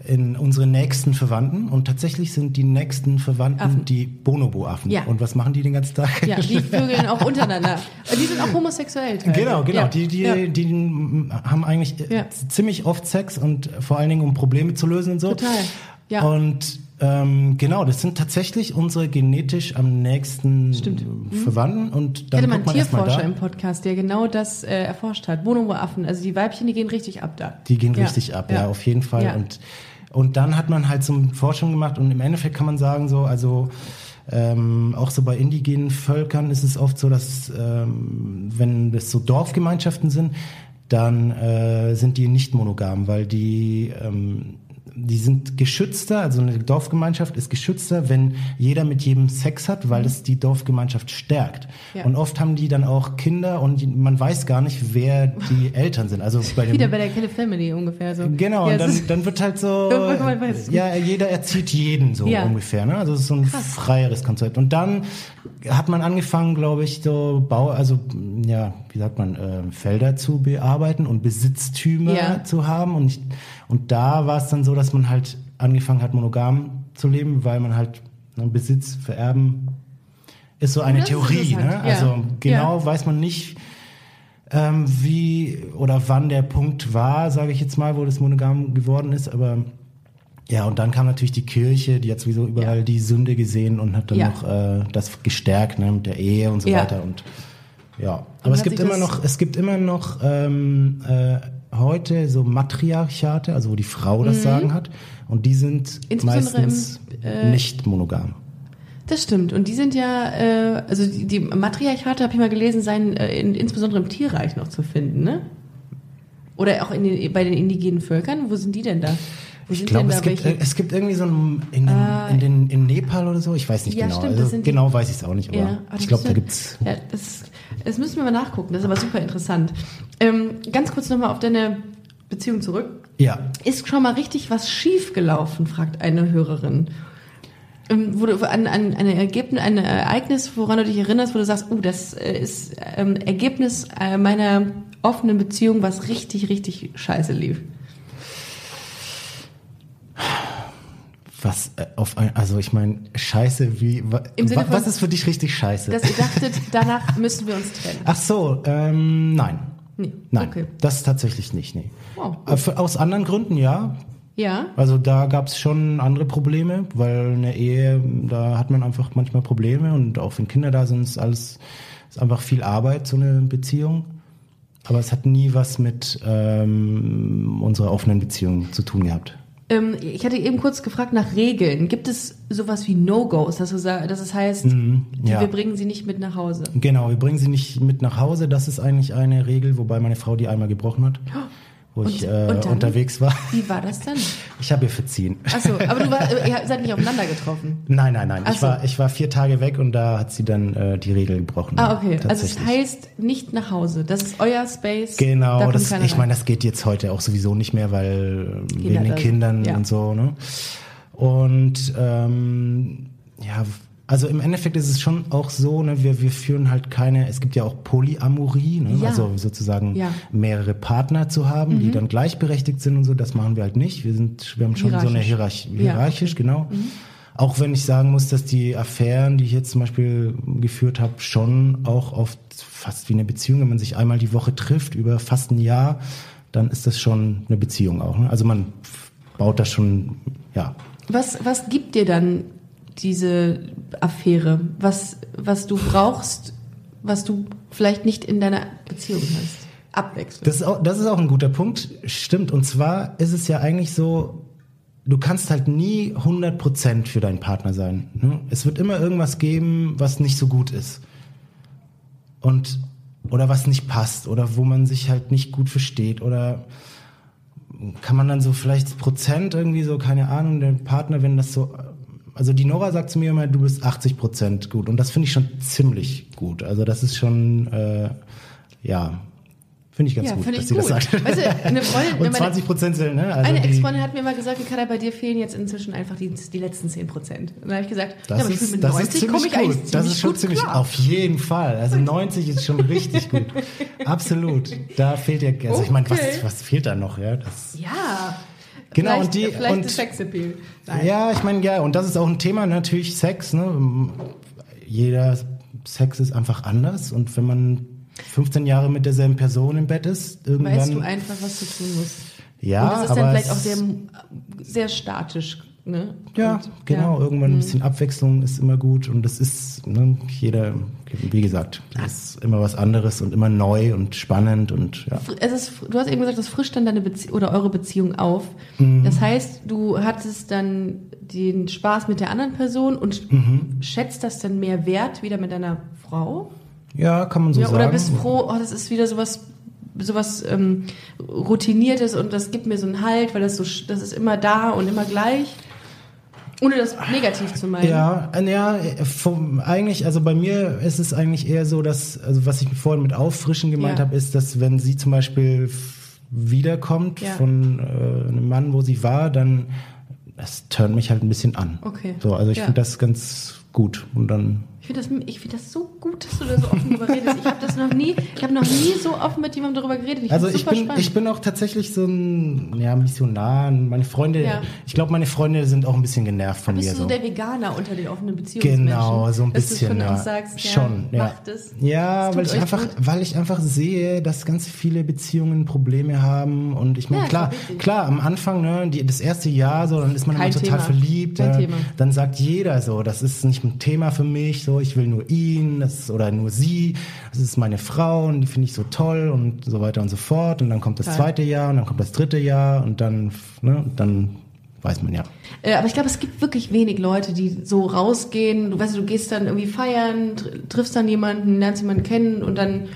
in unsere nächsten Verwandten und tatsächlich sind die nächsten Verwandten Affen. die Bonobo-Affen. Ja. Und was machen die den ganzen Tag? Ja, die vögeln auch untereinander. Die sind auch homosexuell. teilweise. Genau, genau. Ja. Die, die, ja. die haben eigentlich äh, Ja. ziemlich oft Sex und vor allen Dingen um Probleme zu lösen und so. Total. Ja. Und ähm, genau, das sind tatsächlich unsere genetisch am nächsten Stimmt. Verwandten und Ich dann hatte mal einen Tierforscher da. im Podcast, der genau das äh, erforscht hat. Bonobo-Affen, also die Weibchen, die gehen richtig ab da. Die gehen Ja. richtig ab, ja, auf jeden Fall. Ja. Und, und dann hat man halt so eine Forschung gemacht und im Endeffekt kann man sagen, so, also ähm, auch so bei indigenen Völkern ist es oft so, dass ähm, wenn das so Dorfgemeinschaften sind, dann äh, sind die nicht monogam, weil die ähm, die sind geschützter, also eine Dorfgemeinschaft ist geschützter, wenn jeder mit jedem Sex hat, weil das die Dorfgemeinschaft stärkt. Mhm. Ja. Und oft haben die dann auch Kinder und die, man weiß gar nicht, wer die Eltern sind. Also bei dem Wieder bei der Kelly Family ungefähr so. Genau, Ja, und dann, dann wird halt so, ja, jeder erzieht jeden so Ja. ungefähr, ne? Also es ist so ein freieres Konzept. Und dann hat man angefangen, glaube ich, so Bau, also ja, wie sagt man, äh, Felder zu bearbeiten und Besitztümer zu haben. Und, ich, und da war es dann so, dass man halt angefangen hat, monogam zu leben, weil man halt ne, Besitz vererben ist so eine Das Theorie, ne? ja. Also genau Ja. weiß man nicht, ähm, wie oder wann der Punkt war, sage ich jetzt mal, wo das monogam geworden ist, aber ja, und dann kam natürlich die Kirche, die hat sowieso überall Ja. die Sünde gesehen und hat dann Ja. noch äh, das gestärkt ne, mit der Ehe und so Ja. weiter und ja. Aber es hat gibt sich immer das- noch, es gibt immer noch heute so Matriarchate, also wo die Frau das Sagen hat und die sind Mhm. Meistens im, äh, nicht monogam. Das stimmt. Und die sind ja, äh, also die, die Matriarchate, habe ich mal gelesen, seien äh, in, insbesondere im Tierreich noch zu finden, ne? Oder auch in den, bei den indigenen Völkern. Wo sind die denn da? Wo Ich glaube, es gibt, es gibt irgendwie so ein, in, den, Ah. in, den, in Nepal oder so, ich weiß nicht Ja, genau. stimmt, also sind die- genau weiß ich es auch nicht, aber Ja, aber ich glaube, da wir- gibt's Ja, das, das müssen wir mal nachgucken. Das ist aber super interessant. Ähm, ganz kurz nochmal auf deine Beziehung zurück. ja. Ist schon mal richtig was schief gelaufen, fragt eine Hörerin. Ähm, Wo du an, an ein Ergebnis, ein Ereignis, woran du dich erinnerst, wo du sagst, oh, das äh, ist ähm, Ergebnis äh, meiner offenen Beziehung, was richtig, richtig scheiße lief. Was äh, auf ein, also ich meine, scheiße, wie wa, wa, was ist für dich richtig scheiße? Dass ihr dachtet, danach müssen wir uns trennen. Ach so, ähm, nein. Nee, Nein, okay. das tatsächlich nicht, nee. Wow. Äh, Aus anderen Gründen ja. Ja, Also da gab es schon andere Probleme, weil eine Ehe, da hat man einfach manchmal Probleme und auch wenn Kinder da sind, ist alles ist einfach viel Arbeit, so eine Beziehung. Aber es hat nie was mit ähm, unserer offenen Beziehung zu tun gehabt. Ähm, ich hatte eben kurz gefragt nach Regeln. Gibt es sowas wie No-Gos, dass, dass es heißt, Mhm, ja. wir bringen sie nicht mit nach Hause? Genau, wir bringen sie nicht mit nach Hause. Das ist eigentlich eine Regel, wobei meine Frau die einmal gebrochen hat, wo ich Und- äh, und dann? unterwegs war. Wie war das dann? Ich habe ihr verziehen. Achso, aber du war, ihr seid nicht aufeinander getroffen. Nein, nein, nein. Ach Ich so. war, ich war vier Tage weg und da hat sie dann äh, die Regel gebrochen. Ah, okay. Also es heißt nicht nach Hause. Das ist euer Space. Genau, das, ich meine, das geht jetzt heute auch sowieso nicht mehr, weil äh, wegen den Kindern ja. und so. Ne? Und ähm, ja, also im Endeffekt ist es schon auch so, ne, wir, wir führen halt keine, es gibt ja auch Polyamorie, ne? Ja. also sozusagen Ja. Mhm. mehrere Partner zu haben, die dann gleichberechtigt sind und so, das machen wir halt nicht. Wir sind, wir haben schon so eine Hierarchisch. Hierarch Ja, hierarchisch, genau. Auch wenn ich sagen muss, dass die Affären, die ich jetzt zum Beispiel geführt habe, schon auch oft fast wie eine Beziehung, wenn man sich einmal die Woche trifft, über fast ein Jahr, dann ist das schon eine Beziehung auch. Ne? Also man baut das schon, ja. Was, was gibt dir dann diese Affäre? Was, was du brauchst, was du vielleicht nicht in deiner Beziehung hast? Abwechslung. Das ist, auch, das ist auch ein guter Punkt, stimmt. Und zwar ist es ja eigentlich so, du kannst halt nie 100% für deinen Partner sein. Ne? Es wird immer irgendwas geben, was nicht so gut ist. Und, oder was nicht passt, oder wo man sich halt nicht gut versteht, oder kann man dann so vielleicht Prozent irgendwie so, keine Ahnung, der Partner, wenn das so, also die Nora sagt zu mir immer, du bist 80 Prozent gut. Und das finde ich schon ziemlich gut. Also das ist schon, äh, ja, finde ich ganz Ja, gut, dass ich sie gut. das sagt. Weißt du, eine Freundin- Und meine- 20 Prozent sind, ne? Also Eine Ex-Freundin hat mir mal gesagt, Ricarda, bei dir fehlen jetzt inzwischen einfach die, die letzten 10 Prozent. Und dann habe ich gesagt, Das, ja, aber ist, mit das 90 ist ziemlich komme ich eigentlich gut. Das ziemlich ist schon ziemlich, klar. auf jeden Fall. Also 90 ist schon richtig gut. Absolut. Da fehlt ja, also ich meine, was, Okay. was fehlt da noch, ja? Das, Ja, Genau, vielleicht, und die- vielleicht und- Sexappeal. Nein. Ja, ich meine, ja, und das ist auch ein Thema, natürlich Sex. Ne? Jeder Sex ist einfach anders. Und wenn man 15 Jahre mit derselben Person im Bett ist, irgendwann. Weißt du einfach, was du tun musst. ja, und das ist aber dann vielleicht auch sehr, sehr statisch. Ne? Ja, und, genau. ja. Mhm. Irgendwann ein bisschen Abwechslung ist immer gut. Und das ist, ne, jeder, wie gesagt, das ist immer was anderes und immer neu und spannend und ja. Es ist, du hast eben gesagt, das frischt dann deine Bezie oder eure Beziehung auf. Mhm. Das heißt, du hattest dann den Spaß mit der anderen Person und Mhm. schätzt das dann mehr wert wieder mit deiner Frau? Ja, kann man so ja, sagen. oder bist froh, oh, das ist wieder sowas sowas ähm, routiniertes und das gibt mir so einen Halt, weil das so das ist immer da und immer gleich. Ohne das negativ zu meinen. Ja, äh, ja, äh, vom, eigentlich, also bei mir ist es eigentlich eher so, dass, also was ich vorhin mit auffrischen gemeint Ja. habe, ist, dass wenn sie zum Beispiel wiederkommt Ja. von äh, einem Mann, wo sie war, dann das turnt mich halt ein bisschen an. Okay. So, also ich Ja. finde das ganz gut und dann Ich finde das, ich find das so gut, dass du da so offen drüber redest. Ich habe das noch nie, ich habe noch nie so offen mit jemandem darüber geredet. Ich Also ich bin, spannend. ich bin auch tatsächlich so ein ja, Missionar. Meine Freunde, Ja. ich glaube, meine Freunde sind auch ein bisschen genervt von Bist mir. du so der Veganer unter den offenen Beziehungsmenschen? Genau, so ein dass bisschen. du von ja. uns sagst, ja, Schon, ja. Ja, weil ich einfach, gut. weil ich einfach sehe, dass ganz viele Beziehungen Probleme haben und ich meine Ja, klar, klar am Anfang, ne, die, das erste Jahr so, dann ist man Kein immer total Thema. verliebt, Kein. Thema. dann sagt jeder so, das ist nicht ein Thema für mich, so ich will nur ihn, das oder nur sie, das ist meine Frau und die finde ich so toll und so weiter und so fort und dann kommt das Toll. zweite Jahr und dann kommt das dritte Jahr und dann, ne, dann weiß man ja. Äh, aber ich glaube, es gibt wirklich wenig Leute, die so rausgehen. Du weißt, du gehst dann irgendwie feiern, tr triffst dann jemanden, lernst jemanden kennen und dann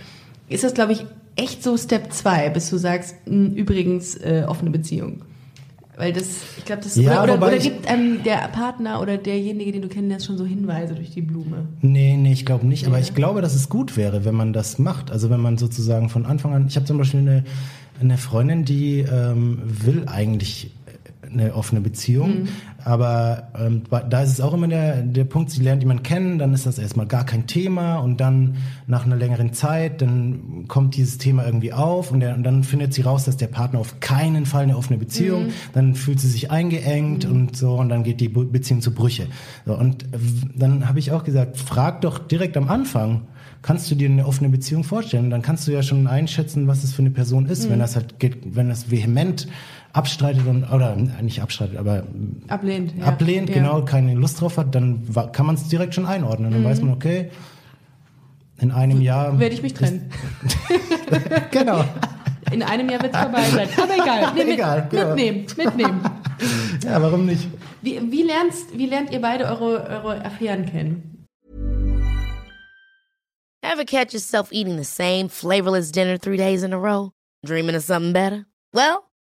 ist das, glaube ich, echt so Step 2, bis du sagst, mh, übrigens äh, offene Beziehung. Weil das, ich glaube, das Ja, oder, oder, gibt einem der Partner oder derjenige, den du kennenlernst, schon so Hinweise durch die Blume. Nee, nee, ich glaube nicht. Aber Ja. ich glaube, dass es gut wäre, wenn man das macht. Also wenn man sozusagen von Anfang an. Ich habe zum Beispiel eine, eine Freundin, die ähm, will eigentlich eine offene Beziehung. Mhm. Aber ähm, da ist es auch immer der, der Punkt, sie lernt jemanden kennen, dann ist das erstmal gar kein Thema und dann nach einer längeren Zeit, dann kommt dieses Thema irgendwie auf und, der, und dann findet sie raus, dass der Partner auf keinen Fall eine offene Beziehung, dann fühlt sie sich eingeengt und so und dann geht die Be- Beziehung zu Brüche. So, und dann habe ich auch gesagt, frag doch direkt am Anfang, kannst du dir eine offene Beziehung vorstellen? Dann kannst du ja schon einschätzen, was es für eine Person ist, wenn das halt geht, wenn das vehement abstreitet und oder nicht abstreitet, aber Ablehnt. Ja. ablehnt, Ja. genau, keine Lust drauf hat, dann kann man es direkt schon einordnen. Dann weiß man, okay, in einem Jahr. Werde ich mich trennen. Genau. In einem Jahr wird es vorbei sein. Aber egal. Nee, mit, Egal, genau. Mitnehmen. Mitnehmen. Ja, warum nicht? Wie, wie, lernst, wie lernt ihr beide eure, eure Affären kennen? Ever catch yourself eating the same flavorless dinner three days in a row? Dreaming of something better? Well,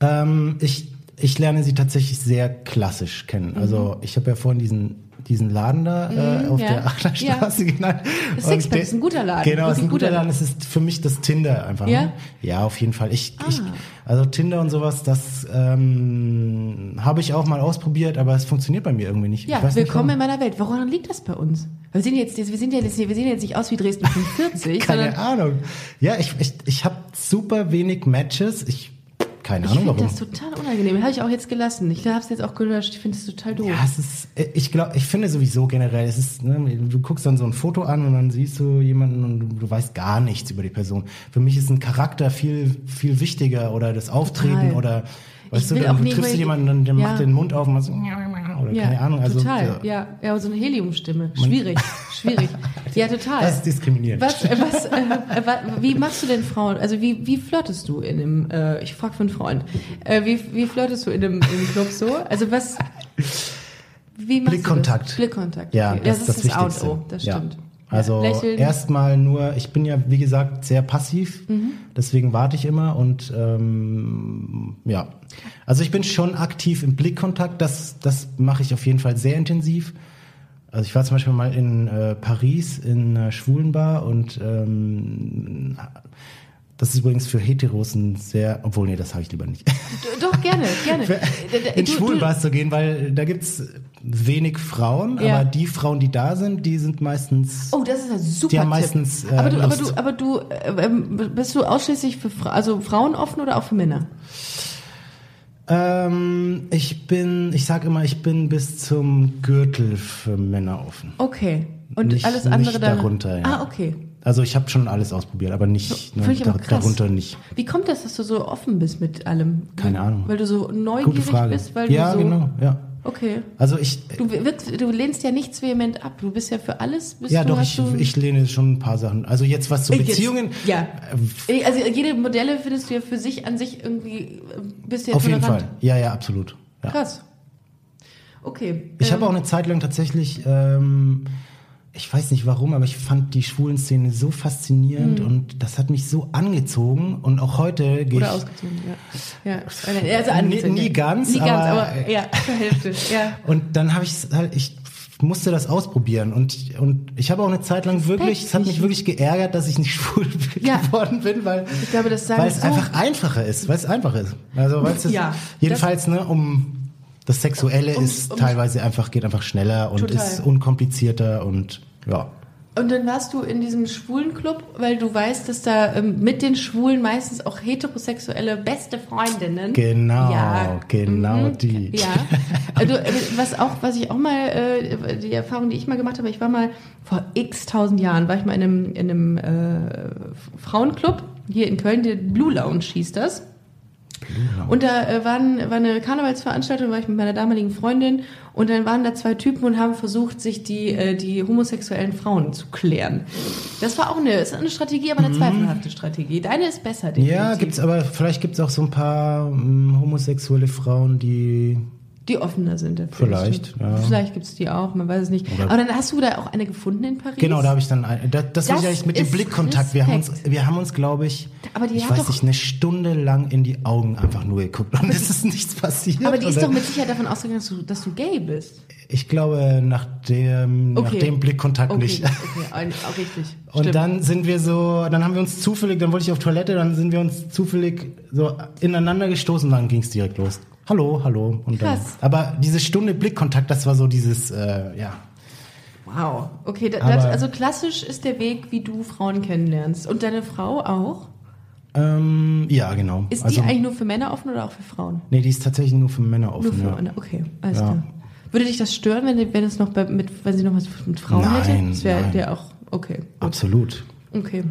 Ähm, ich, ich lerne sie tatsächlich sehr klassisch kennen. Also ich habe ja vorhin diesen, diesen Laden da äh, auf Mhm. ja. der Achlerstraße genannt. Das Und Sixpack der- ist ein guter Laden. Genau, ist ein guter Laden. Es ist für mich das Tinder einfach. Ja? Ah. Ne? Ja, auf jeden Fall. Ich, ich, also Tinder und sowas, das ähm, habe ich auch mal ausprobiert, aber es funktioniert bei mir irgendwie nicht. Ja, nicht, willkommen warum. in meiner Welt. Woran liegt das bei uns? Wir sehen jetzt, wir sind ja jetzt, wir sehen jetzt nicht aus wie Dresden 45, Keine Ahnung. Ja, ich, ich, ich habe super wenig Matches. Ich keine ich Ahnung finde warum. das total unangenehm. Habe ich auch jetzt gelassen. Ich habe es jetzt auch gelöscht. Ich finde es total doof. Ja, es ist, ich glaube, ich finde sowieso generell, es ist, ne, du guckst dann so ein Foto an und dann siehst du jemanden und du, du weißt gar nichts über die Person. Für mich ist ein Charakter viel, viel wichtiger oder das Auftreten Total. oder, weißt Ich du, dann triffst du jemanden, dann, der Ja. macht den Mund auf und macht so, oder ja, keine Ahnung, also, total. Ja, ja, so eine Heliumstimme. Schwierig, schwierig. Ja, total. Das ist diskriminierend. Was, was, äh, äh, wa- wie machst du denn Frauen? Also wie, wie flirtest du in einem, äh, ich frage für einen Freund, äh, wie, wie flirtest du in einem, in einem Club so? Also was, wie machst Blickkontakt. du das? Blickkontakt. Ja, okay. das, das, ist das ist das und Wichtigste. Das ja. Also lächeln. erstmal nur, ich bin ja wie gesagt sehr passiv, Mhm. deswegen warte ich immer und ähm, ja, also ich bin schon aktiv im Blickkontakt, das, das mache ich auf jeden Fall sehr intensiv. Also ich war zum Beispiel mal in äh, Paris in einer Schwulenbar und ähm, das ist übrigens für Heteros ein sehr, obwohl nee, das habe ich lieber nicht. Doch, gerne, gerne. in Schwulenbars zu gehen, weil da gibt's wenig Frauen, Ja. aber die Frauen, die da sind, die sind meistens Oh, das ist ein super Die haben Tipp. meistens, äh, aber du, aber du, aber du, äh, ähm, bist du ausschließlich für Fra also Frauen offen oder auch für Männer? Ähm, ich bin, ich sag immer, ich bin bis zum Gürtel für Männer offen. Okay. Und Nicht- alles andere nicht darunter, ja. Ah, okay. Also ich habe schon alles ausprobiert, aber nicht ne, krass. darunter nicht. Wie kommt das, dass du so offen bist mit allem? Keine Ahnung. Weil du so neugierig bist, weil ja, du so. genau, ja. Okay. Also ich, Du, wirkst, du lehnst ja nichts vehement ab. Du bist ja für alles. Bist ja doch, ich, ich lehne schon ein paar Sachen. Also jetzt was zu Jetzt- Beziehungen. Ja. äh, Also jede Modelle findest du ja für sich an sich irgendwie. äh, Bist du ja Auf jeden tolerant. Fall. Ja, ja, absolut. Ja. Krass. Okay. Ich ähm, habe auch eine Zeit lang tatsächlich, ähm, ich weiß nicht warum, aber ich fand die schwulen Szene so faszinierend und das hat mich so angezogen und auch heute gehe Oder ich. ausgezogen, ja. ja. Also angezogen, nie ja. ganz, Nie ganz, aber- aber, ja, zur Hälfte. Ja. Und dann habe ich halt, ich musste das ausprobieren und und ich habe auch eine Zeit lang wirklich, es hat mich wirklich geärgert, dass ich nicht schwul Ja. geworden bin, weil glaube, weil es so- einfach einfacher ist, weil es einfacher ist. Also weil es Ja, jedenfalls ne um das Sexuelle Um- ist um- teilweise einfach geht einfach schneller und Total. ist unkomplizierter und ja. Und dann warst du in diesem schwulen Club, weil du weißt, dass da ähm, mit den Schwulen meistens auch heterosexuelle beste Freundinnen. Genau, Ja. genau Mhm. die. Ja. Also, äh, was auch, was ich auch mal, äh, die Erfahrung, die ich mal gemacht habe, ich war mal vor x tausend Jahren, war ich mal in einem, in einem äh, Frauenclub hier in Köln, der Blue Lounge hieß das. Und da äh, waren, war eine Karnevalsveranstaltung, war ich mit meiner damaligen Freundin und dann waren da zwei Typen und haben versucht, sich die, äh, die homosexuellen Frauen zu klären. Das war auch eine, ist eine Strategie, aber eine zweifelhafte Strategie. Deine ist besser, definitiv. Mhm. Ja, gibt's aber vielleicht gibt's auch so ein paar ähm, homosexuelle Frauen, die Die offener sind dafür. Vielleicht, ja. Vielleicht gibt's die auch, man weiß es nicht. Oder- aber dann hast du da auch eine gefunden in Paris? Genau, da habe ich dann ein, das, das, Das ich eigentlich mit dem Blickkontakt. Wir haben uns, wir haben uns, glaube ich, Aber die ich hat weiß nicht, eine Stunde lang in die Augen einfach nur geguckt und es ist nichts passiert. Aber die ist doch mit Sicherheit davon ausgegangen, dass du, dass du gay bist. Ich glaube, nach dem, nach dem Blickkontakt okay. nicht. Okay, auch richtig. Und Stimmt. dann sind wir so, dann haben wir uns zufällig, dann wollte ich auf Toilette, dann sind wir uns zufällig so ineinander gestoßen, dann ging es direkt los. Hallo, hallo. Und dann, Krass. aber diese Stunde Blickkontakt, das war so dieses, äh, ja. Wow. Okay, da, das, also klassisch ist der Weg, wie du Frauen kennenlernst. Und deine Frau auch? Ähm, ja, genau. Ist also, die eigentlich nur für Männer offen oder auch für Frauen? Nee, die ist tatsächlich nur für Männer offen. Nur für ja. Männer. Okay, alles Ja. klar. Würde dich das stören, wenn, wenn es noch bei, mit, wenn sie noch was mit Frauen Nein, hätte? Das wäre der auch. Okay. Gut. Absolut. Okay.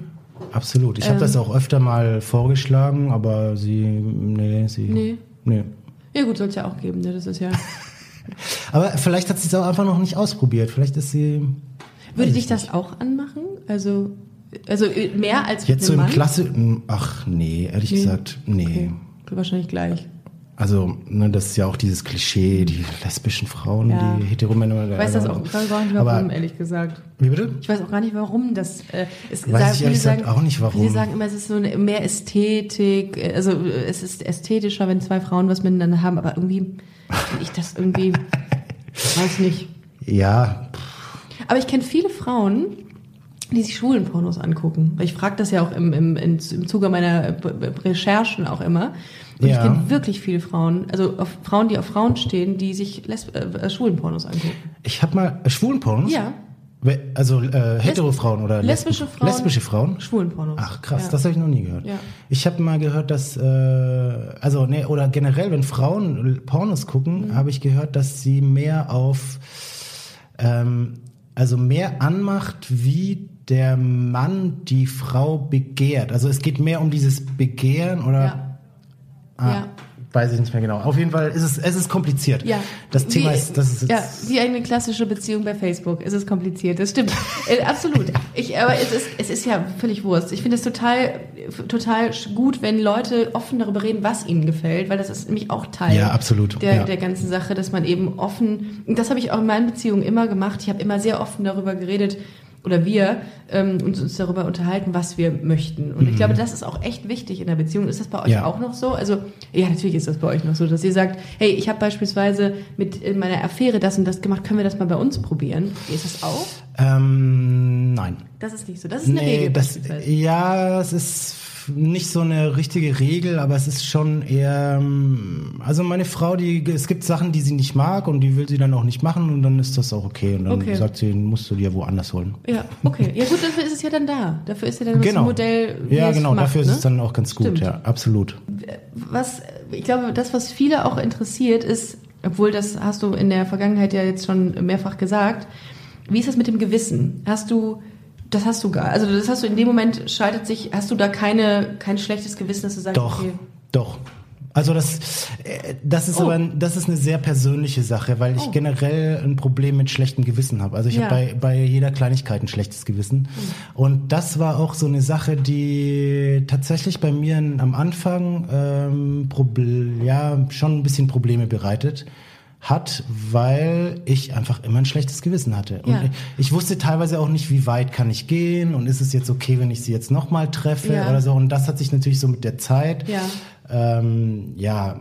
Absolut. Ich habe Ähm. das auch öfter mal vorgeschlagen, aber sie, nee, sie, Nee. nee. Ja gut, soll es ja auch geben, ne? Das ist ja. Aber vielleicht hat sie es auch einfach noch nicht ausprobiert. Vielleicht ist sie Würde dich ich das auch anmachen? Also, also äh, mehr als jetzt so im Mann? Klasse. Ach nee, ehrlich gesagt, nee. Okay. Wahrscheinlich gleich. Also, ne, das ist ja auch dieses Klischee, die lesbischen Frauen, Ja. die Heteromänner. Ich weiß das auch, ich weiß auch nicht warum, Aber- ehrlich gesagt. Wie bitte? Ich weiß auch gar nicht, warum das. Äh, es, Weiß sagen- ich ehrlich gesagt auch nicht, warum. Viele sagen immer, es ist so eine, mehr Ästhetik, äh, also äh, es ist ästhetischer, wenn zwei Frauen was miteinander haben, aber irgendwie finde ich das irgendwie, weiß nicht. Ja, Aber ich kenne viele Frauen, die sich schwulen Pornos angucken. Ich frage das ja auch im, im, im, Zuge meiner Recherchen auch immer. Und ich Ja. kenne wirklich viele Frauen, also auf Frauen, die auf Frauen stehen, die sich Lesb äh, äh, schwulen Pornos angucken. ich habe mal äh, Schwulenpornos. Ja. We- Also äh, hetero Frauen oder lesbische Lesben- Frauen. Lesbische Frauen? Schwulenpornos. Ach krass, Ja. das habe ich noch nie gehört. Ja. Ich habe mal gehört, dass äh, also nee, oder generell, wenn Frauen Pornos gucken, Mhm. habe ich gehört, dass sie mehr auf ähm, also mehr anmacht, wie der Mann die Frau begehrt. Also es geht mehr um dieses Begehren oder Ja. ah, Ja. weiß ich nicht mehr genau. Auf jeden Fall ist es es ist kompliziert. Ja. Das Thema Wie- ist das ist Ja, wie eine klassische Beziehung bei Facebook. Es ist kompliziert, das stimmt. äh, absolut. Ich, aber es ist, es ist ja völlig Wurst. Ich finde es total, total gut, wenn Leute offen darüber reden, was ihnen gefällt, weil das ist nämlich auch Teil Ja, absolut. Der, Ja. der ganzen Sache, dass man eben offen, das habe ich auch in meinen Beziehungen immer gemacht. Ich habe immer sehr offen darüber geredet, oder wir ähm, uns, uns darüber unterhalten, was wir möchten. Und ich glaube, das ist auch echt wichtig in der Beziehung. Ist das bei euch Mhm. Ja. auch noch so? Also, ja, natürlich ist das bei euch noch so, dass ihr sagt, hey, ich habe beispielsweise mit in meiner Affäre das und das gemacht, können wir das mal bei uns probieren? Ist das auch? ähm, nein. Das ist nicht so. Das ist eine Regel das, ja, es ist nicht so eine richtige Regel, aber es ist schon eher, ähm, also meine Frau, die, es gibt Sachen, die sie nicht mag und die will sie dann auch nicht machen und dann ist das auch okay und dann Okay. sagt sie, musst du dir woanders holen. Ja, okay. Ja gut, dafür ist es ja dann da. Dafür ist ja dann das Genau. Modell. wie ja, genau, macht, dafür ne? ist es dann auch ganz gut, Stimmt. ja, absolut. was, ich glaube, das, was viele auch interessiert, ist, obwohl das hast du in der Vergangenheit ja jetzt schon mehrfach gesagt, wie ist das mit dem Gewissen? Hast du, das hast du gar, also das hast du in dem Moment schaltet sich, hast du da keine, kein schlechtes Gewissen, dass du sagst, Doch, okay, doch. Also das, äh, das ist Oh. aber das ist eine sehr persönliche Sache, weil ich Oh. generell ein Problem mit schlechtem Gewissen habe. Also ich Ja. habe bei, bei jeder Kleinigkeit ein schlechtes Gewissen. Und das war auch so eine Sache, die tatsächlich bei mir am Anfang ähm, ja schon ein bisschen Probleme bereitet hat, weil ich einfach immer ein schlechtes Gewissen hatte. Und Ja. ich, ich wusste teilweise auch nicht, wie weit kann ich gehen und ist es jetzt okay, wenn ich sie jetzt nochmal treffe Ja. oder so. Und das hat sich natürlich so mit der Zeit Ja. ähm, ja,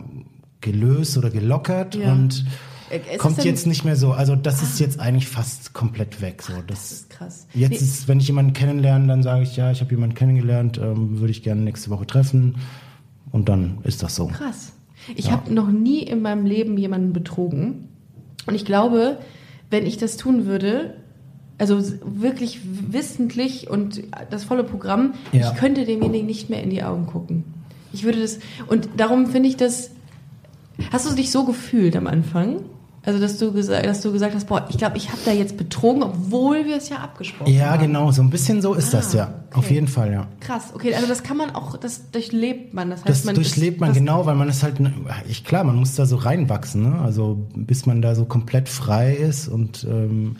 gelöst oder gelockert und es kommt jetzt nicht mehr so. Also das ist jetzt eigentlich fast komplett weg. So, das das, ist krass. jetzt Nee, ist, wenn ich jemanden kennenlerne, dann sage ich, ja, ich habe jemanden kennengelernt, ähm, würde ich gerne nächste Woche treffen und dann ist das so. Krass. Ich Ja. habe noch nie in meinem Leben jemanden betrogen. Und ich glaube, wenn ich das tun würde, also wirklich wissentlich und das volle Programm, Ja. ich könnte demjenigen nicht mehr in die Augen gucken. Ich würde das, und darum finde ich das, hast du dich so gefühlt am Anfang? Also, dass du gesagt, dass du gesagt hast, boah, ich glaube, ich habe da jetzt betrogen, obwohl wir es ja abgesprochen Ja, haben. genau, so ein bisschen so ist Ah, das ja. okay. Auf jeden Fall, ja. Krass, okay, also das kann man auch, das durchlebt man. Das heißt, Das man durchlebt ist, man das, genau, weil man ist halt, ne- ich klar, man muss da so reinwachsen, ne? Also bis man da so komplett frei ist und ähm,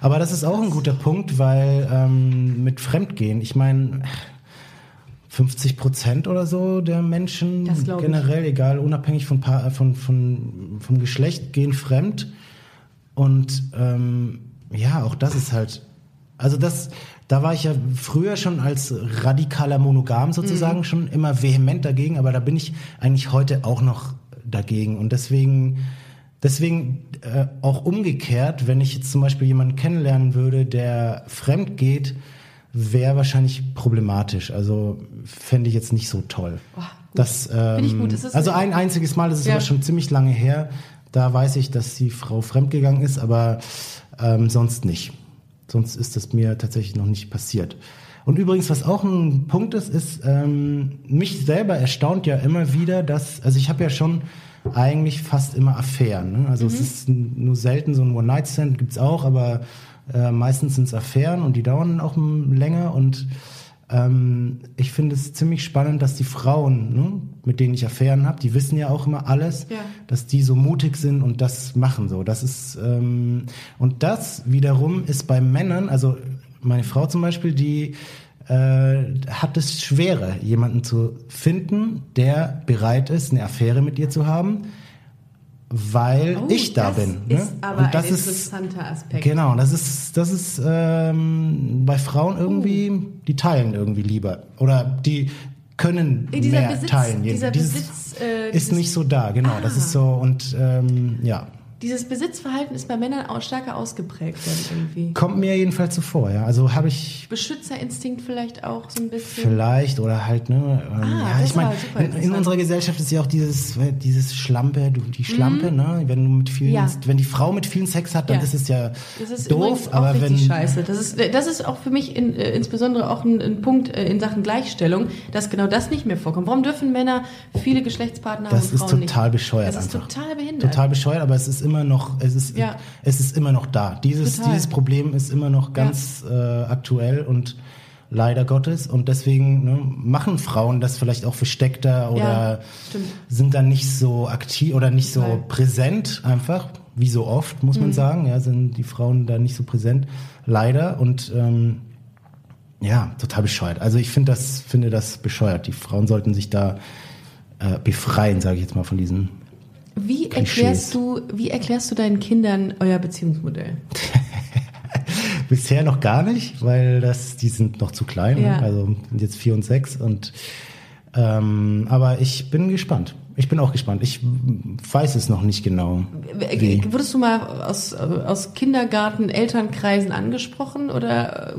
aber das ist auch ein guter Punkt, weil ähm, mit Fremdgehen, ich meine 50 Prozent oder so der Menschen glaub ich. generell, egal, unabhängig von, von, von vom Geschlecht, gehen fremd und ähm, ja, auch das ist halt, also das, da war ich ja früher schon als radikaler Monogam sozusagen Mhm. schon immer vehement dagegen, aber da bin ich eigentlich heute auch noch dagegen und deswegen, deswegen äh, auch umgekehrt, wenn ich jetzt zum Beispiel jemanden kennenlernen würde, der fremd geht, wäre wahrscheinlich problematisch. Also fände ich jetzt nicht so toll. Oh. Das, ähm, ich gut. Das ist also ein einziges Mal, das ist Ja. aber schon ziemlich lange her. Da weiß ich, dass die Frau fremdgegangen ist, aber ähm, sonst nicht. Sonst ist das mir tatsächlich noch nicht passiert. Und übrigens, was auch ein Punkt ist, ist, ähm, mich selber erstaunt ja immer wieder, dass, also ich habe ja schon eigentlich fast immer Affären. Ne? Also es ist nur selten so ein One-Night-Stand, gibt's auch, aber äh, meistens sind es Affären und die dauern auch länger und ähm, ich finde es ziemlich spannend, dass die Frauen, ne, mit denen ich Affären habe, die wissen ja auch immer alles, Ja. dass die so mutig sind und das machen so. Das ist ähm, und das wiederum ist bei Männern, also meine Frau zum Beispiel, die äh, hat es schwerer, jemanden zu finden, der bereit ist, eine Affäre mit ihr zu haben, weil Oh, ich da das bin. ist ne? aber und das ein ist interessanter Aspekt. Genau, das ist, das ist ähm, bei Frauen irgendwie, Oh. die teilen irgendwie lieber. Oder die können mehr Besitz- teilen. dieser Dieses Besitz, äh, ist nicht so da, genau. Das Ah. ist so und ähm, ja. Dieses Besitzverhalten ist bei Männern auch stärker ausgeprägt dann irgendwie. Kommt mir jedenfalls so vor, ja. Also habe ich Beschützerinstinkt vielleicht auch so ein bisschen. vielleicht oder halt, ne? Ähm, ja, das ich meine, in, in unserer Gesellschaft ist ja auch dieses, äh, dieses Schlampe, du, die Schlampe, ne? Wenn du mit vielen, Mhm. Ja. wenn die Frau mit vielen Sex hat, dann Ja. ist es ja Das ist doof, aber wenn. scheiße. Das ist, das ist auch für mich in, äh, insbesondere auch ein, ein Punkt äh, in Sachen Gleichstellung, dass genau das nicht mehr vorkommt. Warum dürfen Männer viele Geschlechtspartner haben Das ist Frauen total nicht? bescheuert Das ist einfach. total behindert. Total bescheuert, aber es ist immer noch, es ist, Ja. es ist immer noch da. Dieses, Total. dieses Problem ist immer noch ganz äh, aktuell und leider Gottes und deswegen ne, machen Frauen das vielleicht auch versteckter oder stimmt. sind dann nicht so aktiv oder nicht Total. Mhm. so präsent einfach, wie so oft, muss man sagen. Ja, sind die Frauen da nicht so präsent, leider und ähm, ja, total bescheuert. Also ich finde das, finde das bescheuert. Die Frauen sollten sich da äh, befreien, sage ich jetzt mal, von diesen Wie Klischees. erklärst du, wie erklärst du deinen Kindern euer Beziehungsmodell? Bisher noch gar nicht, weil das, die sind noch zu klein, Ja. ne? also sind jetzt vier und sechs und ähm, aber ich bin gespannt. Ich bin auch gespannt. Ich weiß es noch nicht genau. Wie? Wurdest du mal aus, aus Kindergarten, Elternkreisen angesprochen oder äh,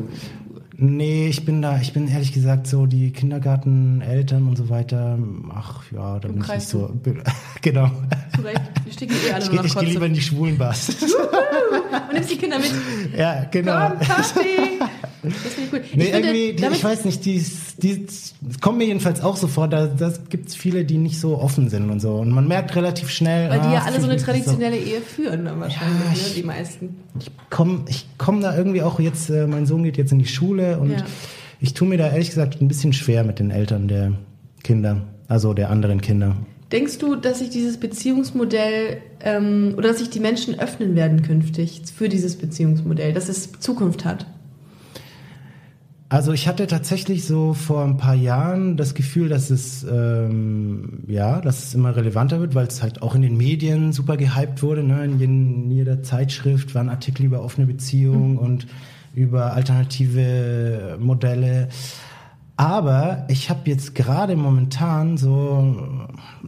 Nee, ich bin da, ich bin ehrlich gesagt so, die Kindergarten, Eltern und so weiter, ach ja, da bin ich nicht so. genau. vielleicht die stecken eh alle Ich nur gehe noch ich geh Kotze lieber in die Schwulenbars. und nimmst die Kinder mit. ja, genau. Komm, Papi! Das finde ich cool. Nee, ich irgendwie, die, ich weiß nicht, die, die kommt mir jedenfalls auch so vor, da das gibt es viele, die nicht so offen sind und so. Und man merkt relativ schnell. weil die ah, ja alle so eine traditionelle Ehe führen, dann wahrscheinlich, Ja, ne, ich- die meisten. Ich komme ich komm da irgendwie auch jetzt, äh, mein Sohn geht jetzt in die Schule und Ja. ich tue mir da ehrlich gesagt ein bisschen schwer mit den Eltern der Kinder, also der anderen Kinder. Denkst du, dass sich dieses Beziehungsmodell ähm, oder dass sich die Menschen öffnen werden künftig für dieses Beziehungsmodell, dass es Zukunft hat? Also ich hatte tatsächlich so vor ein paar Jahren das Gefühl, dass es ähm, ja, dass es immer relevanter wird, weil es halt auch in den Medien super gehypt wurde. Ne? In, jeder Zeitschrift waren Artikel über offene Beziehungen und über alternative Modelle. Aber ich habe jetzt gerade momentan so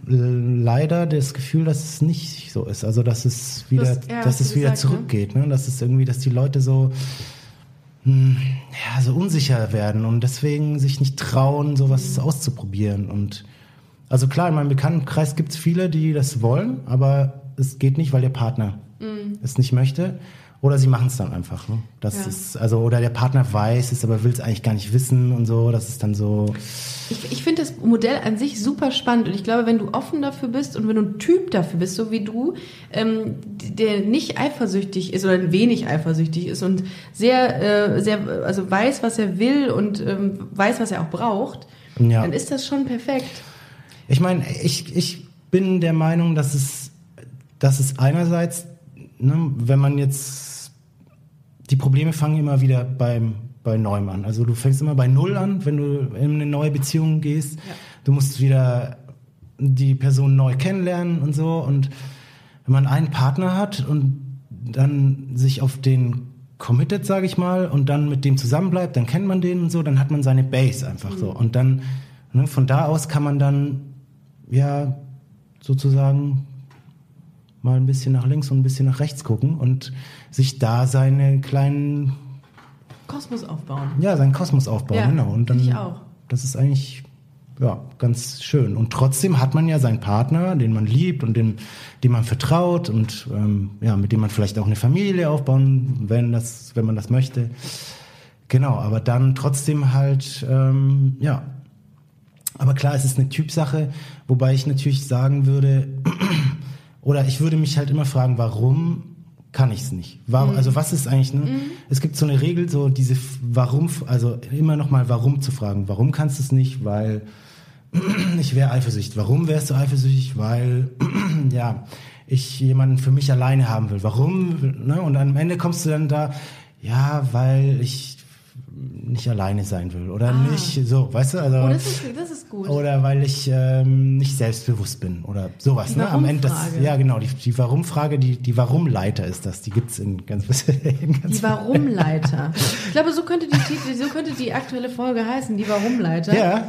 äh, leider das Gefühl, dass es nicht so ist. Also dass es wieder, hast- ja, dass es wieder gesagt, ne? zurückgeht. Ne? Dass es irgendwie, dass die Leute so ja, so unsicher werden und deswegen sich nicht trauen, sowas auszuprobieren. Und also klar, in meinem Bekanntenkreis gibt es viele, die das wollen, aber es geht nicht, weil der Partner es nicht möchte. Oder sie machen es dann einfach. Ne? Das Ja. ist, also, oder der Partner weiß es, aber will es eigentlich gar nicht wissen und so. Das ist dann so. Ich, ich finde das Modell an sich super spannend und ich glaube, wenn du offen dafür bist und wenn du ein Typ dafür bist, so wie du, ähm, der nicht eifersüchtig ist oder ein wenig eifersüchtig ist und sehr, äh, sehr, also weiß, was er will und ähm, weiß, was er auch braucht, Ja. dann ist das schon perfekt. Ich meine, ich, ich bin der Meinung, dass es, dass es einerseits, ne, wenn man jetzt, die Probleme fangen immer wieder beim, bei Neuem an. Also du fängst immer bei Null an, wenn du in eine neue Beziehung gehst. Du musst wieder die Person neu kennenlernen und so. Und wenn man einen Partner hat und dann sich auf den committet, sage ich mal, und dann mit dem zusammenbleibt, dann kennt man den und so, dann hat man seine Base einfach so. Und dann, ne, von da aus kann man dann, ja, sozusagen mal ein bisschen nach links und ein bisschen nach rechts gucken und sich da seine kleinen, Kosmos aufbauen. ja, seinen Kosmos aufbauen, Ja, genau. Und dann, ich auch. das ist eigentlich, ja, ganz schön. Und trotzdem hat man ja seinen Partner, den man liebt und den, dem man vertraut und ähm, ja, mit dem man vielleicht auch eine Familie aufbauen, wenn das, wenn man das möchte. Genau, aber dann trotzdem halt, ähm, ja. Aber klar, es ist eine Typsache, wobei ich natürlich sagen würde, oder ich würde mich halt immer fragen, warum kann ich es nicht? Warum, Also was ist eigentlich, ne? Es gibt so eine Regel, so diese Warum, also immer nochmal Warum zu fragen. Warum kannst du es nicht? Weil ich wäre eifersüchtig. Warum wärst du eifersüchtig? Weil, ja, ich jemanden für mich alleine haben will. Warum? Ne? Und am Ende kommst du dann da, ja, weil ich nicht alleine sein will. Oder nicht so, weißt du? Also, Oh, das ist, das ist gut. oder weil ich ähm, nicht selbstbewusst bin oder sowas. Die Ne? Am Ende das, ja genau, die, die Warum-Frage, die, die Warum-Leiter ist das. Die gibt's in ganz, in ganz Die Warumleiter. Ich glaube, so könnte die Titel, so könnte die aktuelle Folge heißen, die Warumleiter. Ja,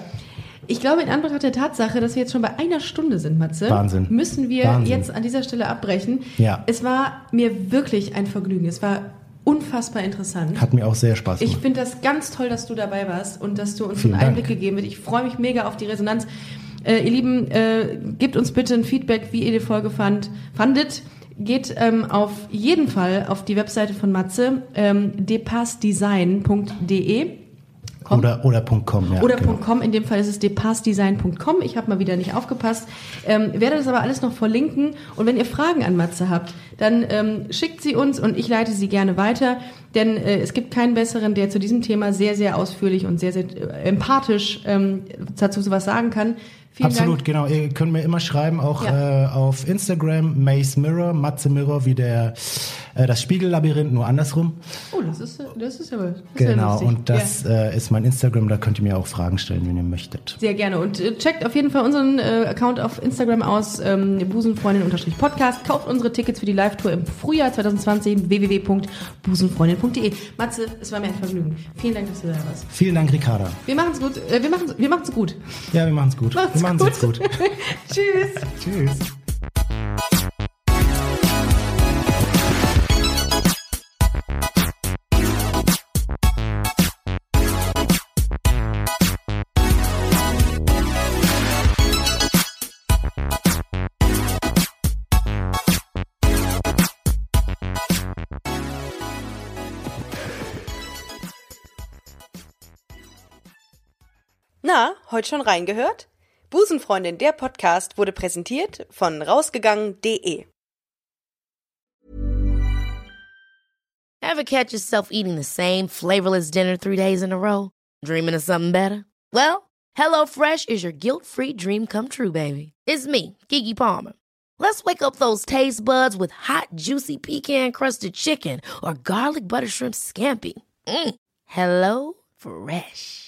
Ich glaube, in Anbetracht der Tatsache, dass wir jetzt schon bei einer Stunde sind, Matze, Wahnsinn. müssen wir Wahnsinn. jetzt an dieser Stelle abbrechen. Ja. Es war mir wirklich ein Vergnügen. Es war unfassbar interessant. Hat mir auch sehr Spaß Ich gemacht. finde das ganz toll, dass du dabei warst und dass du uns Vielen einen Einblick Dank. gegeben hast. Ich freue mich mega auf die Resonanz. Äh, ihr Lieben, äh, gebt uns bitte ein Feedback, wie ihr die Folge fand, fandet. Geht ähm, auf jeden Fall auf die Webseite von Matze, ähm, depassdesign.de. Komm. Oder, oder .com, ja. Oder genau. .com, in dem Fall ist es depassdesign.com. Ich habe mal wieder nicht aufgepasst. Ähm, werde das aber alles noch verlinken. Und wenn ihr Fragen an Matze habt, dann ähm, schickt sie uns und ich leite sie gerne weiter. Denn äh, es gibt keinen besseren, der zu diesem Thema sehr, sehr ausführlich und sehr, sehr äh, empathisch ähm, dazu sowas sagen kann. Vielen Absolut, Dank. genau. Ihr könnt mir immer schreiben, auch Ja. äh, auf Instagram, Maze Mirror, Matze Mirror, wie der, äh, das Spiegellabyrinth, nur andersrum. Oh, das ist, das ist ja, das ist ja Genau, und das äh, ist mein Instagram, da könnt ihr mir auch Fragen stellen, wenn ihr möchtet. Sehr gerne. Und äh, checkt auf jeden Fall unseren äh, Account auf Instagram aus, ähm, busenfreundin-podcast. Kauft unsere Tickets für die Live-Tour im Frühjahr 2020, www.busenfreundin.de. Matze, es war mir ein Vergnügen. Vielen Dank, dass du da warst. Vielen Dank, Ricarda. Wir machen's gut. Äh, wir machen's, wir machen's gut. Ja, wir machen's gut. Macht's machen's jetzt gut. Tschüss. Tschüss. Na, heute schon reingehört? Busenfreundin, der Podcast wurde präsentiert von rausgegangen.de. Ever catch yourself eating the same flavorless dinner three days in a row? Dreaming of something better? Well, HelloFresh is your guilt-free dream come true, baby. It's me, Kiki Palmer. Let's wake up those taste buds with hot, juicy pecan-crusted chicken or garlic butter shrimp scampi. Mm. Hello Fresh.